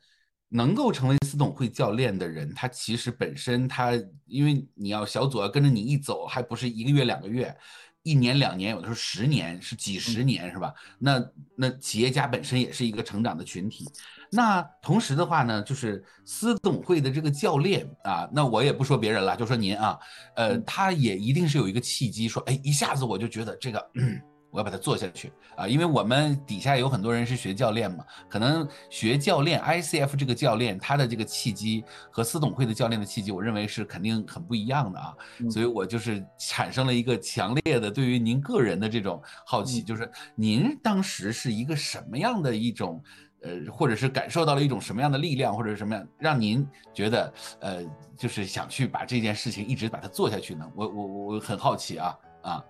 能够成为私董会教练的人，他其实本身他，因为你要小组要跟着你一走，还不是一个月两个月，一年两年，有的时候十年，是几十年，是吧？那那企业家本身也是一个成长的群体。那同时的话呢，就是私董会的这个教练啊，那我也不说别人了，就说您啊，呃，他也一定是有一个契机，说，哎，一下子我就觉得这个。我要把它做下去啊，因为我们底下有很多人是学教练嘛，可能学教练 ICF 这个教练他的这个契机和司董会的教练的契机，我认为是肯定很不一样的啊，所以我就是产生了一个强烈的对于您个人的这种好奇，就是您当时是一个什么样的一种呃，或者是感受到了一种什么样的力量，或者是什么样让您觉得呃，就是想去把这件事情一直把它做下去呢？我我我很好奇啊啊。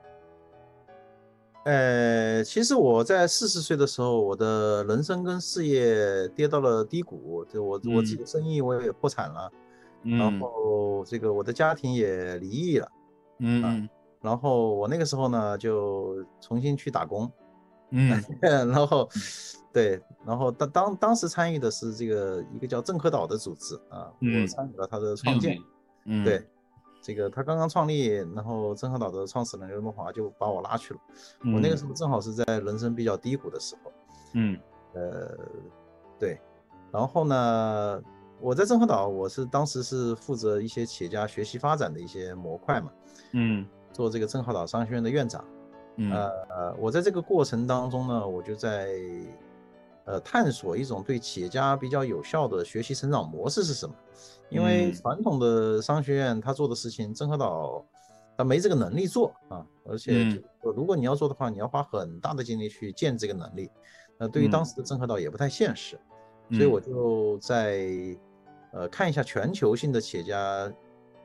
呃，其实我在四十岁的时候，我的人生跟事业跌到了低谷，就我我自己的生意我也破产了，然后这个我的家庭也离异了，嗯，然后我那个时候呢就重新去打工，嗯，然后对，然后当当当时参与的是这个一个叫郑科岛的组织啊，我参与了他的创建，嗯，对。这个他刚刚创立，然后正和岛的创始人刘东华就把我拉去了。我那个时候正好是在人生比较低谷的时候。嗯，呃，对。然后呢，我在正和岛，我是当时是负责一些企业家学习发展的一些模块嘛。嗯，做这个正和岛商学院的院长。嗯，呃，我在这个过程当中呢，我就在呃探索一种对企业家比较有效的学习成长模式是什么。因为传统的商学院他做的事情，郑和岛他没这个能力做啊，而且如果你要做的话，你要花很大的精力去建这个能力，那对于当时的郑和岛也不太现实，所以我就在呃看一下全球性的企业家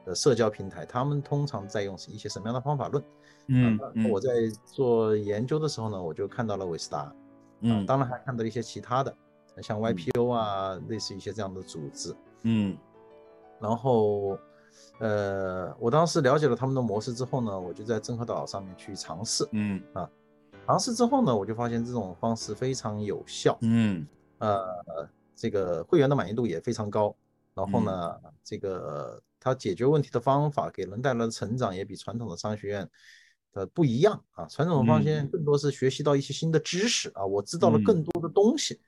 的社交平台，他们通常在用一些什么样的方法论。嗯，我在做研究的时候呢，我就看到了韦斯达，嗯，当然还看到了一些其他的，像 YPO 啊，类似一些这样的组织，嗯。然后，呃，我当时了解了他们的模式之后呢，我就在郑和岛上面去尝试，嗯。啊，尝试之后呢，我就发现这种方式非常有效，嗯。呃，这个会员的满意度也非常高。然后呢，这个他解决问题的方法给人带来的成长也比传统的商学院的不一样啊。传统文化现在更多是学习到一些新的知识啊，我知道了更多的东西。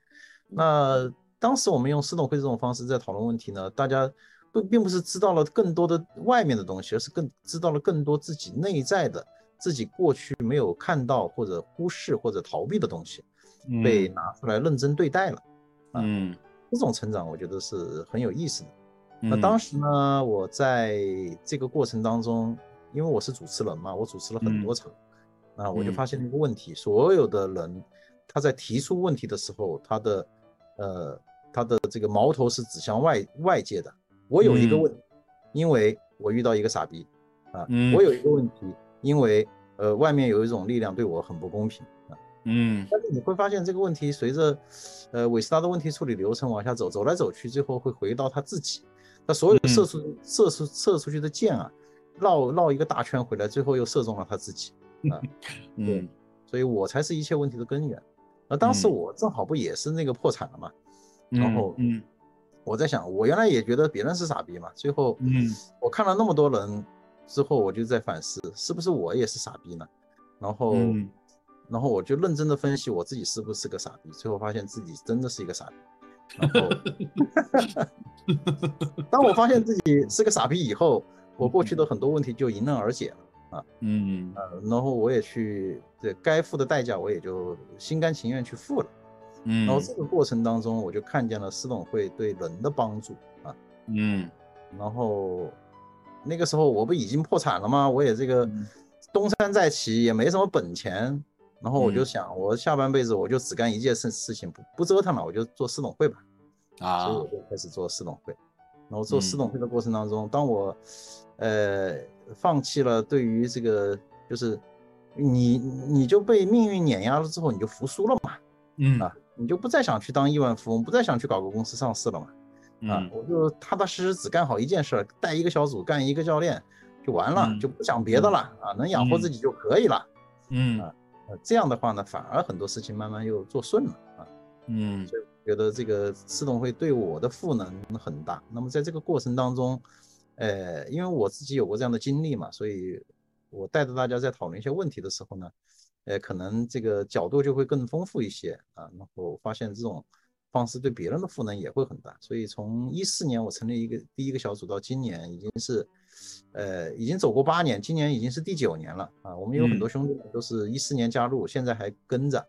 那当时我们用司董会这种方式在讨论问题呢，大家不并不是知道了更多的外面的东西，而是更知道了更多自己内在的、自己过去没有看到或者忽视或者逃避的东西，被拿出来认真对待了。嗯。这种成长我觉得是很有意思的。那当时呢，我在这个过程当中，因为我是主持人嘛，我主持了很多场，啊，我就发现了一个问题：所有的人他在提出问题的时候，他的呃他的这个矛头是指向外外界的。我有一个问题，因为我遇到一个傻逼啊，我有一个问题，因为呃外面有一种力量对我很不公平。嗯，但是你会发现这个问题随着，呃，韦斯达的问题处理流程往下走，走来走去，最后会回到他自己。他所有射出、射出、射出去的箭啊，绕绕一个大圈回来，最后又射中了他自己。啊，对，所以我才是一切问题的根源。那当时我正好不也是那个破产了嘛？然后，嗯，我在想，我原来也觉得别人是傻逼嘛。最后，嗯，我看了那么多人之后，我就在反思，是不是我也是傻逼呢？然后。然后我就认真的分析我自己是不是个傻逼，最后发现自己真的是一个傻逼。然后，当我发现自己是个傻逼以后，我过去的很多问题就迎刃而解了啊。嗯呃，然后我也去对该付的代价，我也就心甘情愿去付了。嗯。然后这个过程当中，我就看见了私董会对人的帮助啊。嗯。然后那个时候我不已经破产了吗？我也这个东山再起，也没什么本钱。然后我就想，我下半辈子我就只干一件事事情，不不折腾了，我就做私董会吧。啊，所以我就开始做私董会。然后做私董会的过程当中，当我呃放弃了对于这个，就是你你就被命运碾压了之后，你就服输了嘛。嗯啊，你就不再想去当亿万富翁，不再想去搞个公司上市了嘛。啊，我就踏踏实实只干好一件事，带一个小组，干一个教练就完了，就不想别的了啊，能养活自己就可以了。嗯啊。这样的话呢，反而很多事情慢慢又做顺了啊。嗯，所以觉得这个司董会对我的赋能很大。那么在这个过程当中，呃，因为我自己有过这样的经历嘛，所以我带着大家在讨论一些问题的时候呢，呃，可能这个角度就会更丰富一些啊。然后发现这种方式对别人的赋能也会很大。所以从一四年我成立一个第一个小组到今年已经是。呃，已经走过八年，今年已经是第九年了啊。我们有很多兄弟都是一四年加入，现在还跟着。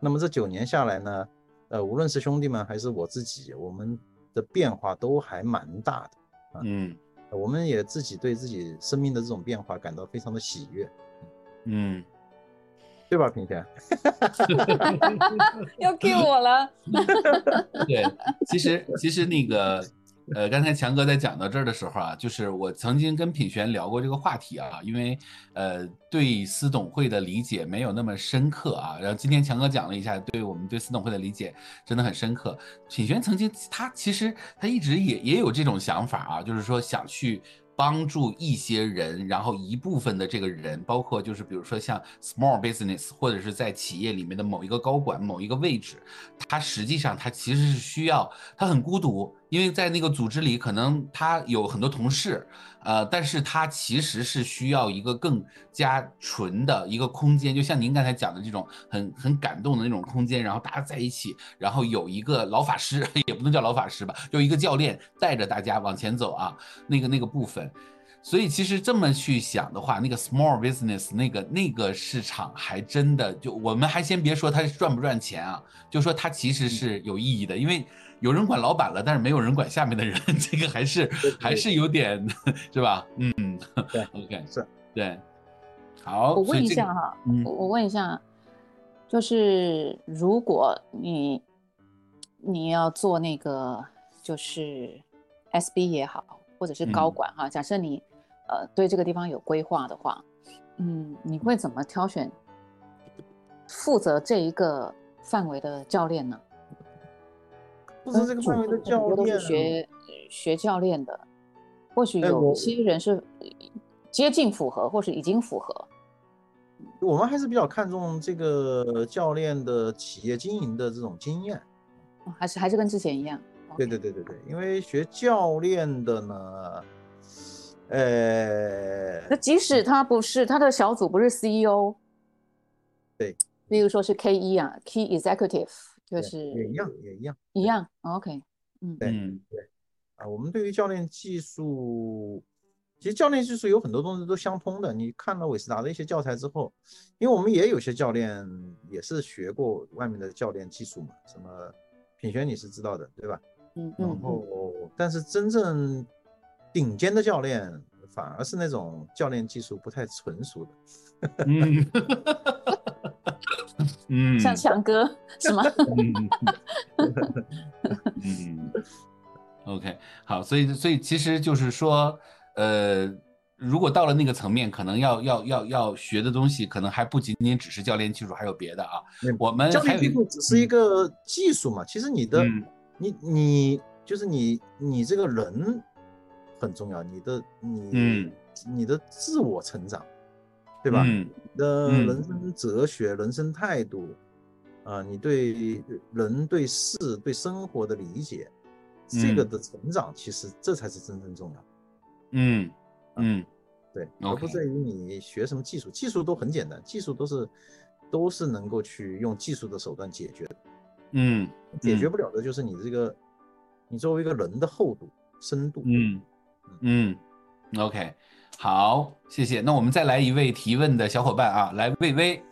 那么这九年下来呢，呃，无论是兄弟们还是我自己，我们的变化都还蛮大的啊。嗯，我们也自己对自己生命的这种变化感到非常的喜悦。嗯，对吧，平田？又 Q 我了。对，其实其实那个。呃，刚才强哥在讲到这儿的时候啊，就是我曾经跟品璇聊过这个话题啊，因为呃对司董会的理解没有那么深刻啊，然后今天强哥讲了一下，对我们对司董会的理解真的很深刻。品璇曾经他其实他一直也也有这种想法啊，就是说想去。帮助一些人，然后一部分的这个人，包括就是比如说像 small business 或者是在企业里面的某一个高管、某一个位置，他实际上他其实是需要，他很孤独，因为在那个组织里可能他有很多同事。呃，但是他其实是需要一个更加纯的一个空间，就像您刚才讲的这种很很感动的那种空间，然后大家在一起，然后有一个老法师，也不能叫老法师吧，就一个教练带着大家往前走啊，那个那个部分。所以其实这么去想的话，那个 small business 那个那个市场还真的就我们还先别说它赚不赚钱啊，就说它其实是有意义的，因为。有人管老板了，但是没有人管下面的人，这个还是还是有点，是吧？嗯，对，OK，是，对，好。我问一下哈，我我问一下，就是如果你你要做那个就是 SB 也好，或者是高管哈，假设你呃对这个地方有规划的话，嗯，你会怎么挑选负责这一个范围的教练呢？不是这个范围的教练，都是学学教练的，或许有些人是接近符合，或是已经符合。我们还是比较看重这个教练的企业经营的这种经验，还是还是跟之前一样。对对对对对，因为学教练的呢，呃，那即使他不是他的小组不是 CEO，对，例如说是 KE 啊，Key Executive，就是也一样也一样一样，OK，嗯，对对啊，我们对于教练技术。其实教练技术有很多东西都相通的。你看了韦斯达的一些教材之后，因为我们也有些教练也是学过外面的教练技术嘛，什么品轩你是知道的，对吧？嗯嗯。然后，但是真正顶尖的教练反而是那种教练技术不太纯熟的。嗯，嗯，像强哥是吗？嗯，OK，好，所以所以其实就是说。呃，如果到了那个层面，可能要要要要学的东西，可能还不仅仅只是教练技术，还有别的啊。我们教练技术只是一个技术嘛，其实你的你你就是你你这个人很重要，你的你你的自我成长，对吧？你的人生哲学、人生态度啊，你对人对事对生活的理解，这个的成长，其实这才是真正重要。嗯嗯，对，而不在于你学什么技术，技术都很简单，技术都是都是能够去用技术的手段解决的。嗯，解决不了的就是你这个，你作为一个人的厚度、深度。嗯嗯，OK，好，谢谢。那我们再来一位提问的小伙伴啊，来，魏巍，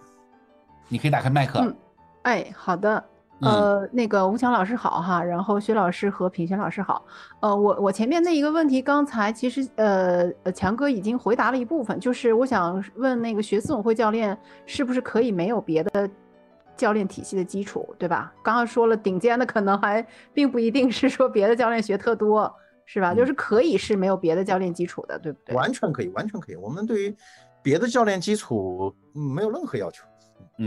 你可以打开麦克。嗯，哎，好的。呃，那个吴强老师好哈，然后薛老师和品轩老师好。呃，我我前面那一个问题，刚才其实呃呃强哥已经回答了一部分，就是我想问那个学四总会教练是不是可以没有别的教练体系的基础，对吧？刚刚说了顶尖的可能还并不一定是说别的教练学特多，是吧？就是可以是没有别的教练基础的，对不对？完全可以，完全可以。我们对于别的教练基础没有任何要求。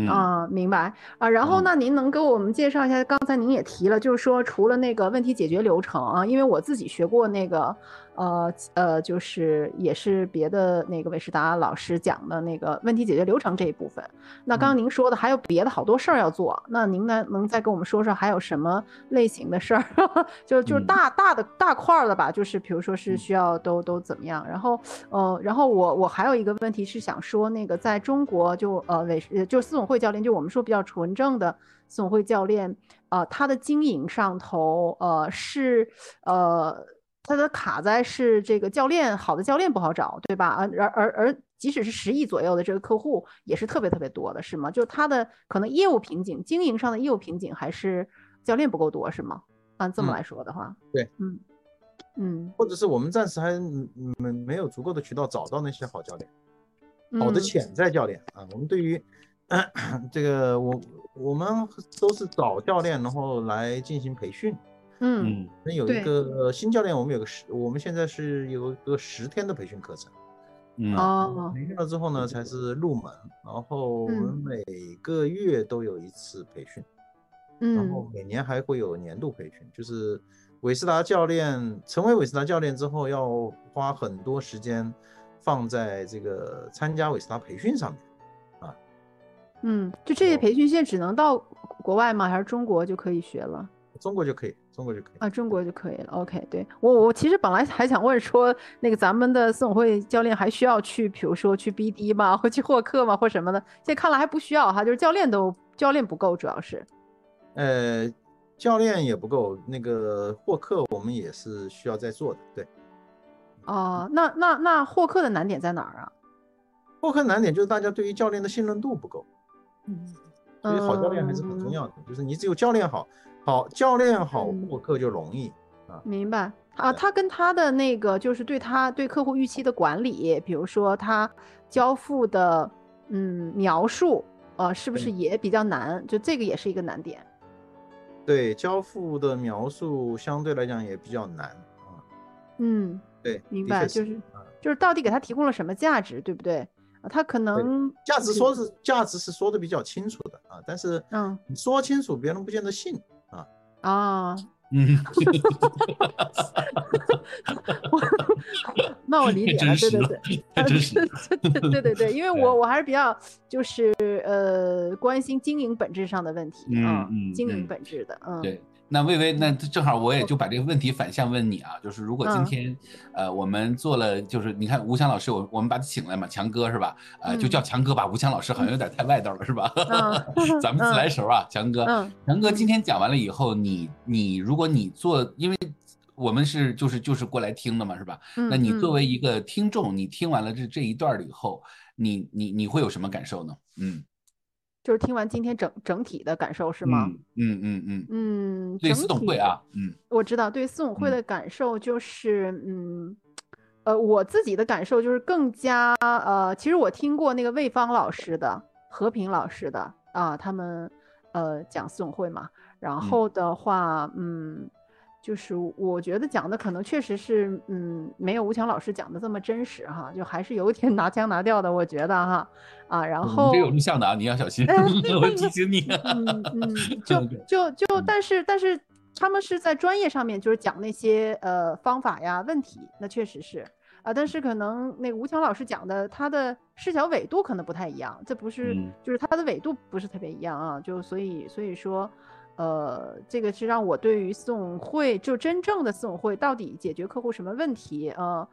啊，明白啊。然后那您能给我们介绍一下？刚才您也提了，就是说除了那个问题解决流程啊，因为我自己学过那个。呃呃，就是也是别的那个韦世达老师讲的那个问题解决流程这一部分。那刚刚您说的还有别的好多事儿要做，那您呢能再跟我们说说还有什么类型的事儿？就就是大大的大块儿的吧，就是比如说是需要都都怎么样？然后呃，然后我我还有一个问题是想说，那个在中国就呃韦就四总会教练，就我们说比较纯正的四总会教练，呃，他的经营上头呃是呃。他的卡在是这个教练好的教练不好找，对吧？而而而而即使是十亿左右的这个客户也是特别特别多的，是吗？就他的可能业务瓶颈、经营上的业务瓶颈还是教练不够多，是吗？按这么来说的话，对，嗯嗯，或者是我们暂时还没没有足够的渠道找到那些好教练，好的潜在教练啊。我们对于 这个我我们都是找教练，然后来进行培训。嗯，那有一个新教练，我们有个十，我们现在是有一个十天的培训课程。嗯哦，培训了之后呢，才是入门。然后我们每个月都有一次培训，嗯，然后每年还会有年度培训。就是韦斯达教练成为韦斯达教练之后，要花很多时间放在这个参加韦斯达培训上面啊。嗯，就这些培训现在只能到国外吗？还是中国就可以学了？中国就可以。中国就可以啊，中国就可以了。OK，对我我其实本来还想问说，那个咱们的总会教练还需要去，比如说去 BD 吗，或去获客吗，或什么的？现在看来还不需要哈，就是教练都教练不够，主要是。呃，教练也不够，那个获客我们也是需要在做的，对。哦，那那那获客的难点在哪儿啊？获客难点就是大家对于教练的信任度不够。嗯。所以好教练还是很重要的，就是你只有教练好。好教练好获客就容易啊，明白啊？他跟他的那个就是对他对客户预期的管理，比如说他交付的嗯描述，呃，是不是也比较难？就这个也是一个难点。对，交付的描述相对来讲也比较难啊。嗯，对，明白，就是就是到底给他提供了什么价值，对不对？啊，他可能价值说是价值是说的比较清楚的啊，但是嗯，说清楚别人不见得信。啊，嗯，那我理解了，对对对，真实，对对对，因为我我还是比较就是呃关心经营本质上的问题啊，经营本质的，嗯，对。那薇薇，那正好我也就把这个问题反向问你啊，就是如果今天，呃，我们做了，就是你看吴强老师，我我们把他请来嘛，强哥是吧？呃，就叫强哥吧，吴强老师好像有点太外道了，是吧？咱们自来熟啊，强哥，强哥今天讲完了以后，你你如果你做，因为我们是就是就是过来听的嘛，是吧？那你作为一个听众，你听完了这这一段了以后，你你你会有什么感受呢？嗯。就是听完今天整整体的感受是吗？嗯嗯嗯嗯。对四总会啊，嗯，我知道对四总会的感受就是，嗯，呃，我自己的感受就是更加呃，其实我听过那个魏芳老师的、和平老师的啊，他们呃讲四总会嘛，然后的话，嗯。就是我觉得讲的可能确实是，嗯，没有吴强老师讲的这么真实哈，就还是有点拿腔拿调的，我觉得哈，啊，然后这有录像的啊，你要小心，我提醒你。嗯嗯，就就就，但是但是他们是在专业上面就是讲那些呃方法呀问题，那确实是啊，但是可能那个吴强老师讲的他的视角纬度可能不太一样，这不是就是他的纬度不是特别一样啊，就所以所以说。呃，这个是让我对于总会就真正的总会到底解决客户什么问题，呃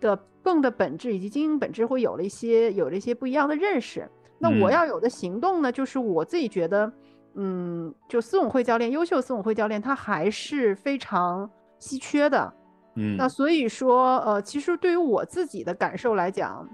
的更的本质以及经营本质会有了一些有了一些不一样的认识。那我要有的行动呢，就是我自己觉得，嗯，就私董会教练，优秀私董会教练，他还是非常稀缺的。嗯，那所以说，呃，其实对于我自己的感受来讲，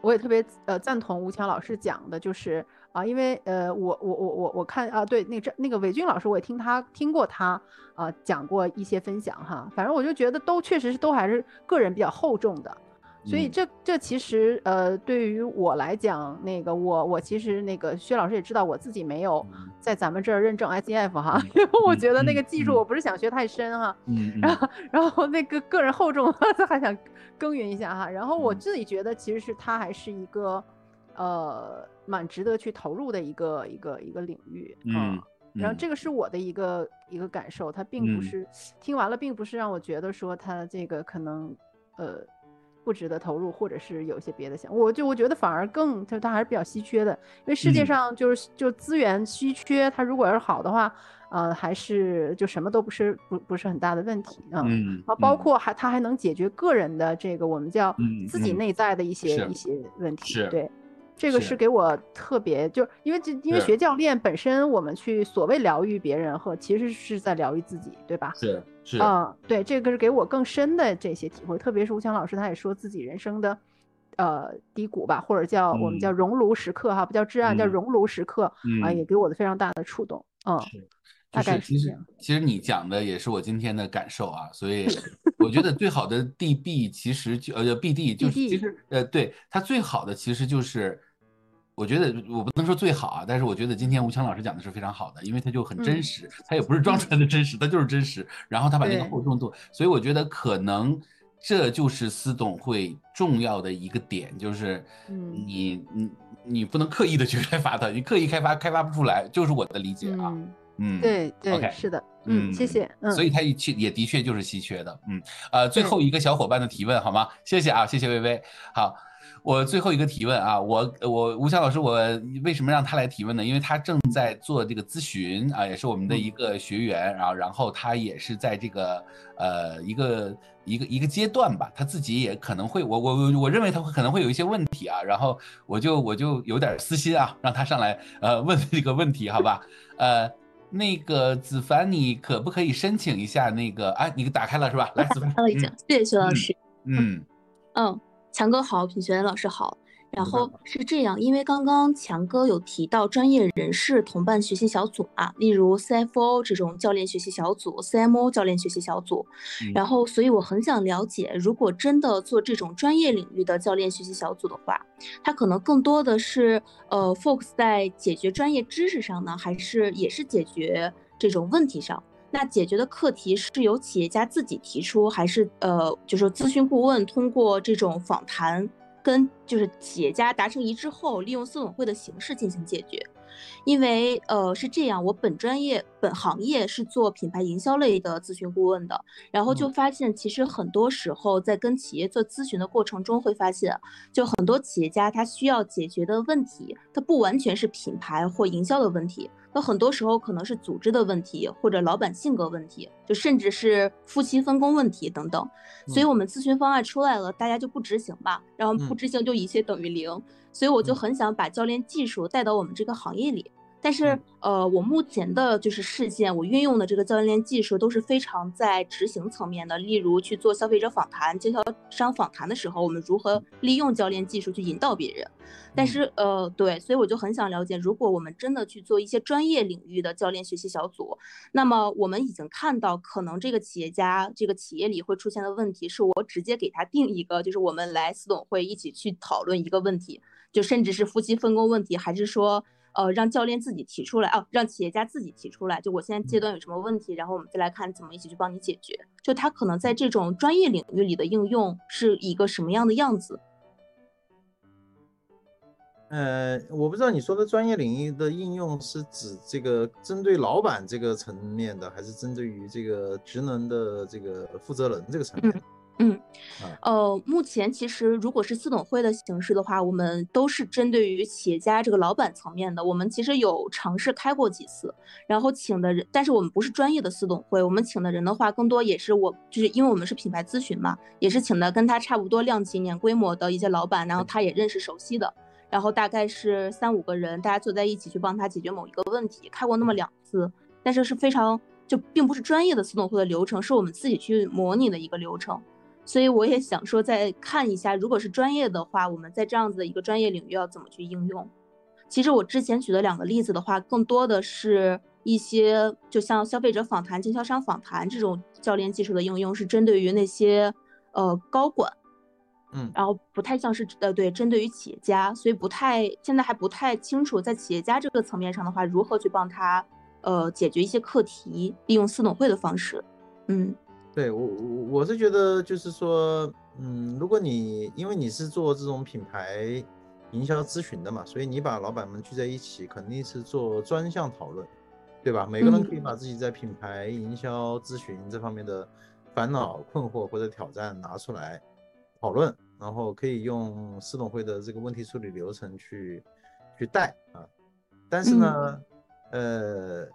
我也特别呃赞同吴强老师讲的，就是。啊，因为呃，我我我我我看啊，对，那个那个韦军老师，我也听他听过他啊讲过一些分享哈，反正我就觉得都确实是都还是个人比较厚重的，所以这这其实呃对于我来讲，那个我我其实那个薛老师也知道我自己没有在咱们这儿认证 ICF 哈，因为我觉得那个技术我不是想学太深哈，嗯，然后然后那个个人厚重 还想耕耘一下哈，然后我自己觉得其实是他还是一个。呃，蛮值得去投入的一个一个一个领域啊。然后这个是我的一个一个感受，它并不是听完了，并不是让我觉得说它这个可能呃不值得投入，或者是有一些别的想，我就我觉得反而更它它还是比较稀缺的，因为世界上就是就资源稀缺，它如果要是好的话，呃，还是就什么都不是不不是很大的问题啊。嗯啊，包括还它还能解决个人的这个我们叫自己内在的一些一些问题，对。这个是给我特别，就是因为这因为学教练本身，我们去所谓疗愈别人和其实是在疗愈自己，对吧？是是啊，对，这个是给我更深的这些体会。特别是吴强老师，他也说自己人生的呃低谷吧，或者叫我们叫熔炉时刻哈，不叫至暗，叫熔炉时刻啊，也给我的非常大的触动。嗯，大概其实其实你讲的也是我今天的感受啊，所以我觉得最好的 DB 其实就呃 BD 就其实呃对它最好的其实就是。我觉得我不能说最好啊，但是我觉得今天吴强老师讲的是非常好的，因为他就很真实，他也不是装出来的真实，他就是真实。然后他把那个厚重度，所以我觉得可能这就是司董会重要的一个点，就是你你你不能刻意的去开发它，你刻意开发开发不出来，就是我的理解啊。嗯，对对，是的，嗯，谢谢。嗯，所以它也也的确就是稀缺的。嗯，呃，最后一个小伙伴的提问好吗？谢谢啊，谢谢微微。好。我最后一个提问啊，我我吴强老师，我为什么让他来提问呢？因为他正在做这个咨询啊，也是我们的一个学员，然后然后他也是在这个呃一个一个一个阶段吧，他自己也可能会，我我我认为他会可能会有一些问题啊，然后我就我就有点私心啊，让他上来呃问这个问题，好吧？呃，那个子凡，你可不可以申请一下那个？哎，你打开了是吧？来，子凡，了已经，谢谢徐老师。嗯嗯。强哥好，品学老师好。然后是这样，因为刚刚强哥有提到专业人士同伴学习小组啊，例如 CFO 这种教练学习小组、CMO 教练学习小组。然后，所以我很想了解，如果真的做这种专业领域的教练学习小组的话，它可能更多的是呃 focus 在解决专业知识上呢，还是也是解决这种问题上？那解决的课题是由企业家自己提出，还是呃，就是咨询顾问通过这种访谈跟就是企业家达成一致后，利用四总会的形式进行解决？因为呃是这样，我本专业本行业是做品牌营销类的咨询顾问的，然后就发现其实很多时候在跟企业做咨询的过程中，会发现就很多企业家他需要解决的问题，它不完全是品牌或营销的问题。那很多时候可能是组织的问题，或者老板性格问题，就甚至是夫妻分工问题等等。所以，我们咨询方案出来了，大家就不执行吧，然后不执行就一切等于零。所以，我就很想把教练技术带到我们这个行业里。但是，呃，我目前的就是事件，我运用的这个教练技术都是非常在执行层面的。例如，去做消费者访谈、经销商访谈的时候，我们如何利用教练技术去引导别人？但是，呃，对，所以我就很想了解，如果我们真的去做一些专业领域的教练学习小组，那么我们已经看到，可能这个企业家、这个企业里会出现的问题，是我直接给他定一个，就是我们来私董会一起去讨论一个问题，就甚至是夫妻分工问题，还是说？呃，让教练自己提出来哦，让企业家自己提出来。就我现在阶段有什么问题，然后我们再来看怎么一起去帮你解决。就他可能在这种专业领域里的应用是一个什么样的样子？呃，我不知道你说的专业领域的应用是指这个针对老板这个层面的，还是针对于这个职能的这个负责人这个层面？嗯，呃，目前其实如果是私董会的形式的话，我们都是针对于企业家这个老板层面的。我们其实有尝试开过几次，然后请的人，但是我们不是专业的私董会，我们请的人的话，更多也是我，就是因为我们是品牌咨询嘛，也是请的跟他差不多量级、年规模的一些老板，然后他也认识熟悉的，然后大概是三五个人，大家坐在一起去帮他解决某一个问题，开过那么两次，但是是非常就并不是专业的私董会的流程，是我们自己去模拟的一个流程。所以我也想说，再看一下，如果是专业的话，我们在这样子的一个专业领域要怎么去应用？其实我之前举的两个例子的话，更多的是一些就像消费者访谈、经销商访谈这种教练技术的应用，是针对于那些呃高管，嗯，然后不太像是呃对针对于企业家，所以不太现在还不太清楚在企业家这个层面上的话，如何去帮他呃解决一些课题，利用私董会的方式，嗯。对我我我是觉得就是说，嗯，如果你因为你是做这种品牌营销咨询的嘛，所以你把老板们聚在一起，肯定是做专项讨论，对吧？每个人可以把自己在品牌营销咨询这方面的烦恼、困惑或者挑战拿出来讨论，然后可以用司董会的这个问题处理流程去去带啊。但是呢，呃。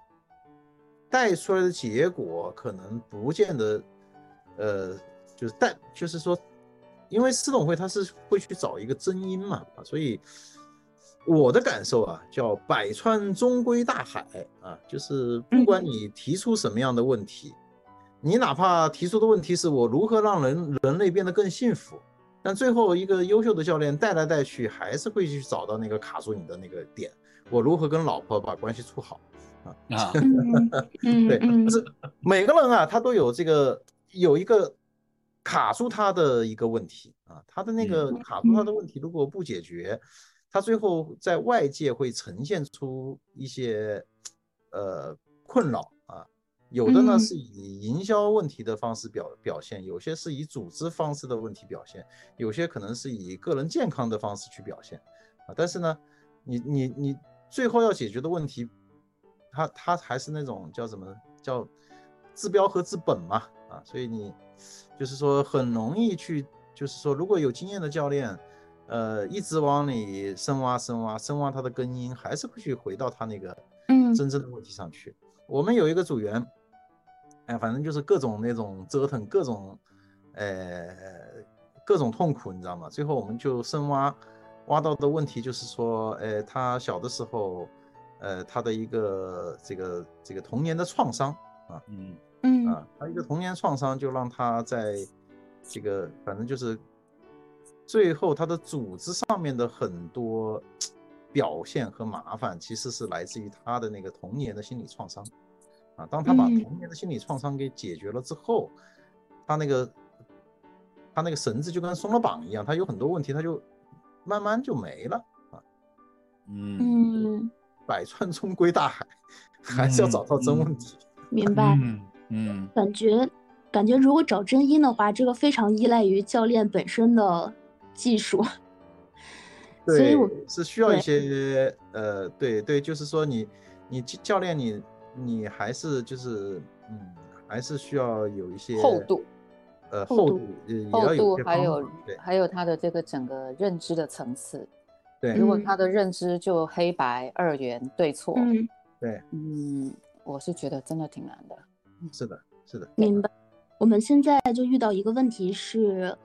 带出来的结果可能不见得，呃，就是带，就是说，因为私董会他是会去找一个真因嘛，啊，所以我的感受啊，叫百川终归大海啊，就是不管你提出什么样的问题，你哪怕提出的问题是我如何让人人类变得更幸福，但最后一个优秀的教练带来带去，还是会去找到那个卡住你的那个点，我如何跟老婆把关系处好。啊，对，就是每个人啊，他都有这个有一个卡住他的一个问题啊，他的那个卡住他的问题，如果不解决，他最后在外界会呈现出一些呃困扰啊，有的呢是以营销问题的方式表表现，有些是以组织方式的问题表现，有些可能是以个人健康的方式去表现啊，但是呢，你你你最后要解决的问题。他他还是那种叫什么叫治标和治本嘛啊，所以你就是说很容易去，就是说如果有经验的教练，呃，一直往里深挖深挖深挖他的根因，还是会去回到他那个嗯真正的问题上去。我们有一个组员，哎，反正就是各种那种折腾，各种呃各种痛苦，你知道吗？最后我们就深挖挖到的问题就是说，呃，他小的时候。呃，他的一个这个这个童年的创伤啊，嗯嗯啊，他一个童年创伤就让他在这个反正就是最后他的组织上面的很多表现和麻烦，其实是来自于他的那个童年的心理创伤啊。当他把童年的心理创伤给解决了之后，他那个他那个绳子就跟松了绑一样，他有很多问题他就慢慢就没了啊。嗯。百川终归大海，还是要找到真问题。明白。嗯，感觉感觉如果找真因的话，这个非常依赖于教练本身的技术。对我是需要一些呃，对对，就是说你你教练你你还是就是嗯，还是需要有一些厚度，厚度呃厚度还有还有他的这个整个认知的层次。对。嗯如果他的认知就黑白二元对错，嗯，对，嗯，我是觉得真的挺难的。是的，是的，明白。我们现在就遇到一个问题是，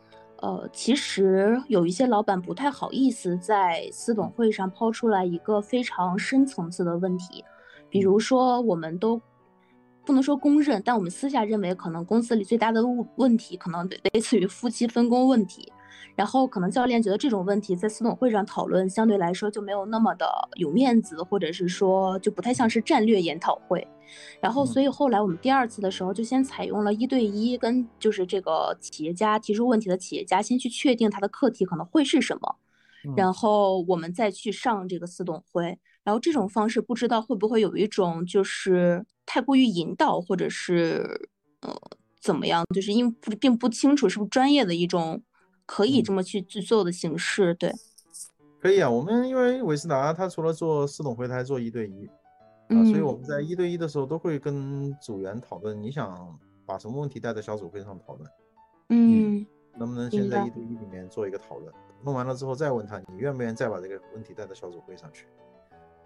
呃，其实有一些老板不太好意思在私董会上抛出来一个非常深层次的问题，比如说我们都不能说公认，但我们私下认为可能公司里最大的问问题可能类似于夫妻分工问题。然后可能教练觉得这种问题在私董会上讨论相对来说就没有那么的有面子，或者是说就不太像是战略研讨会。然后所以后来我们第二次的时候就先采用了一对一，跟就是这个企业家提出问题的企业家先去确定他的课题可能会是什么，嗯然后我们再去上这个私董会。然后这种方式不知道会不会有一种就是太过于引导，或者是呃怎么样，就是因为不并不清楚是不是专业的一种可以嗯这么去去做的形式。对，可以啊。我们因为韦斯达他除了做私董会，他还做一对一啊，所以我嗯们在一对一的时候都会跟组员讨论，你想把什么问题带到小组会上讨论，嗯能不能先在一对一里面做一个讨论，弄完了之后再问他，你愿不愿意再把这个问题带到小组会上去？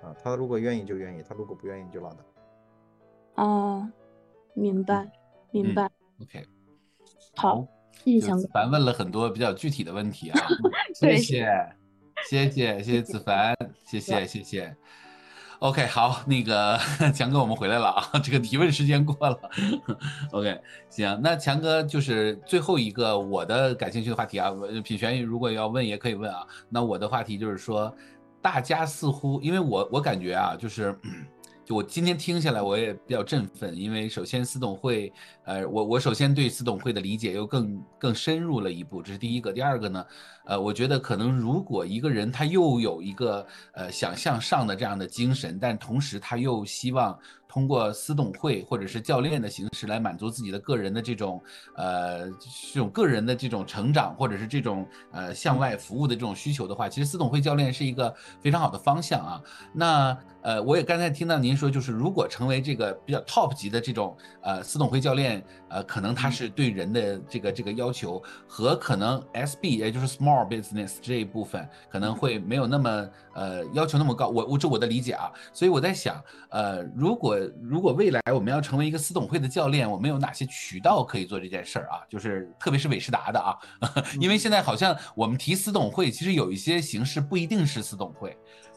啊，他如果愿意就愿意，他如果不愿意就拉倒。哦，明白明嗯白。OK，好。子凡问了很多比较具体的问题啊，谢谢，谢谢，谢谢子凡，谢谢，谢谢。OK，好，那个 强哥，我们回来了啊，这个提问时间过了。OK，行，那强哥就是最后一个我的感兴趣的话题啊，我品璇如果要问也可以问啊。那我的话题就是说，大家似乎因为我我感觉啊，就是。我今天听下来，我也比较振奋，因为首先司董会，呃，我我首先对司董会的理解又更更深入了一步，这是第一个。第二个呢，呃，我觉得可能如果一个人他又有一个呃想向上的这样的精神，但同时他又希望通过私董会或者是教练的形式来满足自己的个人的这种呃这种个人的这种成长，或者是这种呃向外服务的这种需求的话，其实私董会教练是一个非常好的方向啊。那呃，我也刚才听到您说，就是如果成为这个比较 top 级的这种呃私董会教练，呃，可能他是对人的这个这个要求和可能 SB 也就是 small business 这一部分可能会没有那么呃要求那么高。我我这我的理解啊，所以我在想，呃，如果如果未来我们要成为一个私董会的教练，我们有哪些渠道可以做这件事儿啊？就是特别是韦世达的啊，因为现在好像我们提私董会，其实有一些形式不一定是私董会。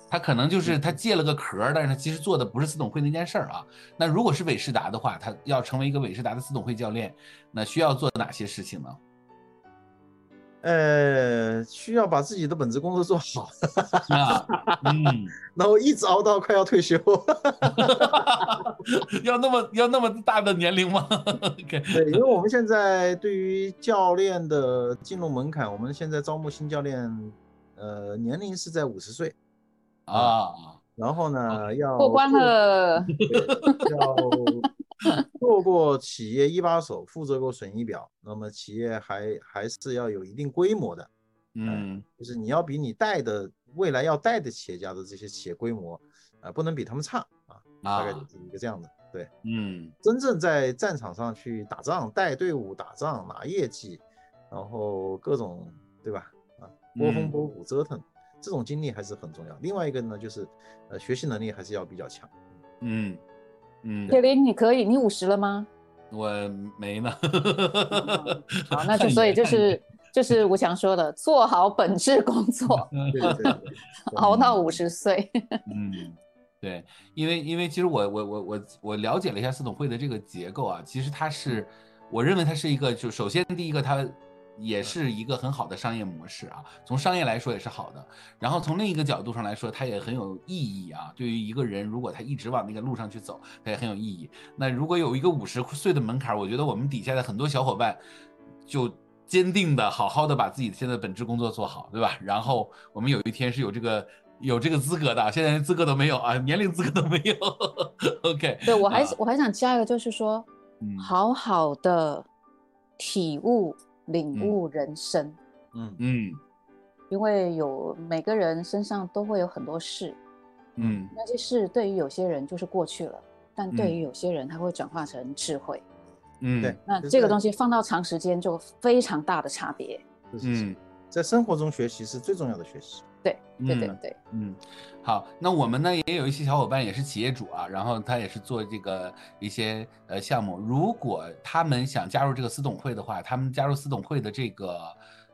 他可能就是他借了个壳，但是他其实做的不是私董会那件事儿啊。那如果是韦世达的话，他要成为一个韦世达的私董会教练，那需要做哪些事情呢？呃，需要把自己的本职工作做好，啊，嗯，然后一直熬到快要退休。要那么要那么大的年龄吗？对，因为我们现在对于教练的进入门槛，我们现在招募新教练，呃，年龄是在五十岁，啊，然后呢要过关了，对要 做过企业一把手，负责过损益表，那么企业还还是要有一定规模的，嗯就是你要比你带的未来要带的企业家的这些企业规模，啊、不能比他们差啊，大概啊就是一个这样的。对，嗯真正在战场上去打仗、带队伍打仗、拿业绩，然后各种对吧？啊，波峰嗯波谷折腾，这种经历还是很重要。另外一个呢，就是呃学习能力还是要比较强。嗯嗯，铁林，你可以，你五十了吗？我没呢。好，那就所以就是就是我想说的，做好本质工作，对对对对，熬到五十岁。嗯，对，因为因为其实我我我我我了解了一下四董会的这个结构啊，其实它是，我认为它是一个，就首先第一个它也是一个很好的商业模式啊，从商业来说也是好的，然后从另一个角度上来说，它也很有意义啊。对于一个人，如果他一直往那个路上去走，它也很有意义。那如果有一个五十岁的门槛，我觉得我们底下的很多小伙伴就坚定的好好的把自己现在本职工作做好，对吧？然后我们有一天是有这个有这个资格的，现在连资格都没有啊，年龄资格都没有。OK，对我还啊我还想加一个，就是说，嗯好好的体悟、领嗯悟人生。嗯嗯因为有每个人身上都会有很多事，嗯那些事对于有些人就是过去了，但对嗯于有些人他会转化成智慧。嗯对，那这个东西放到长时间就非常大的差别。是是是嗯在生活中学习是最重要的学习。对对对嗯对，嗯，好，那我们呢也有一些小伙伴也是企业主啊，然后他也是做这个一些呃项目。如果他们想加入这个私董会的话，他们加入私董会的这个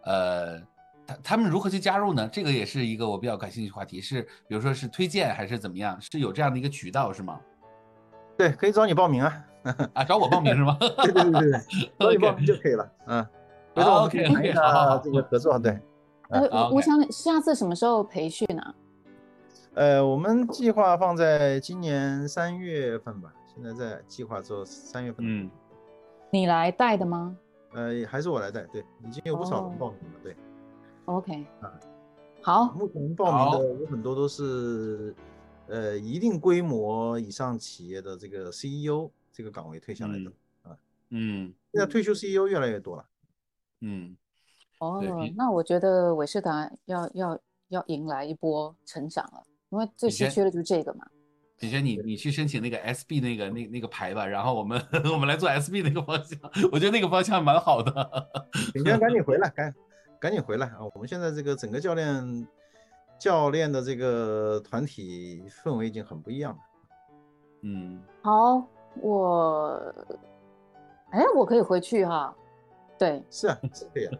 呃，他他们如何去加入呢？这个也是一个我比较感兴趣的话题，是比如说是推荐还是怎么样？是有这样的一个渠道是吗？对，可以找你报名啊。啊，找我报名是吗？对对对对对，找你报名就可以了。嗯，回头我们可以谈一 OK，OK，好好好下这个合作。对，我我想下次什么时候培训啊？呃，我们计划放在今年三月份吧，现在在计划做三月份。嗯，你来带的吗呃，还是我来带。对，已经有不少人哦报名了。对，？OK，啊好，目前报名的有很多都是呃一定规模以上企业的这个 CEO 这个岗位退下来的啊。嗯现在退休 CEO 越来越多了。嗯哦，那我觉得韦世达要要要迎来一波成长了，因为最稀缺的就是这个嘛。品轩，你你去申请那个 SB 那个那那个牌吧，然后我们 我们来做 SB 那个方向，我觉得那个方向蛮好的。品轩赶紧回来，赶赶紧回来啊！我们现在这个整个教练教练的这个团体氛围已经很不一样了。嗯，好，我，哎，我可以回去哈。对，是啊，是可以啊。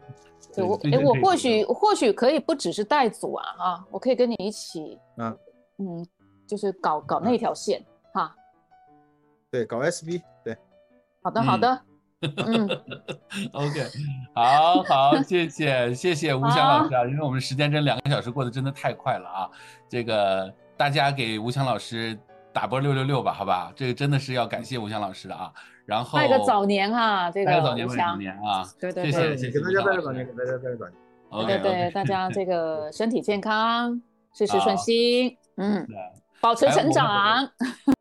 对我，哎，我或许或许可以不只是带组啊，哈，我可以跟你一起，啊，嗯，就是搞搞那条线哈。对，搞 SB，对，好的，好嗯的，嗯，OK，好好，谢谢谢谢吴翔老师啊，因为我们时间真两个小时过得真的太快了啊，这个大家给吴翔老师打波六六六吧，好吧，这个真的是要感谢吴翔老师的啊，然后拜个早年哈，这个拜个早年，拜个早，年啊，对对对谢谢谢谢给大家拜个早年，给大家拜个早年。OK 对对大家这个身体健康，事事顺心，嗯，保持成长。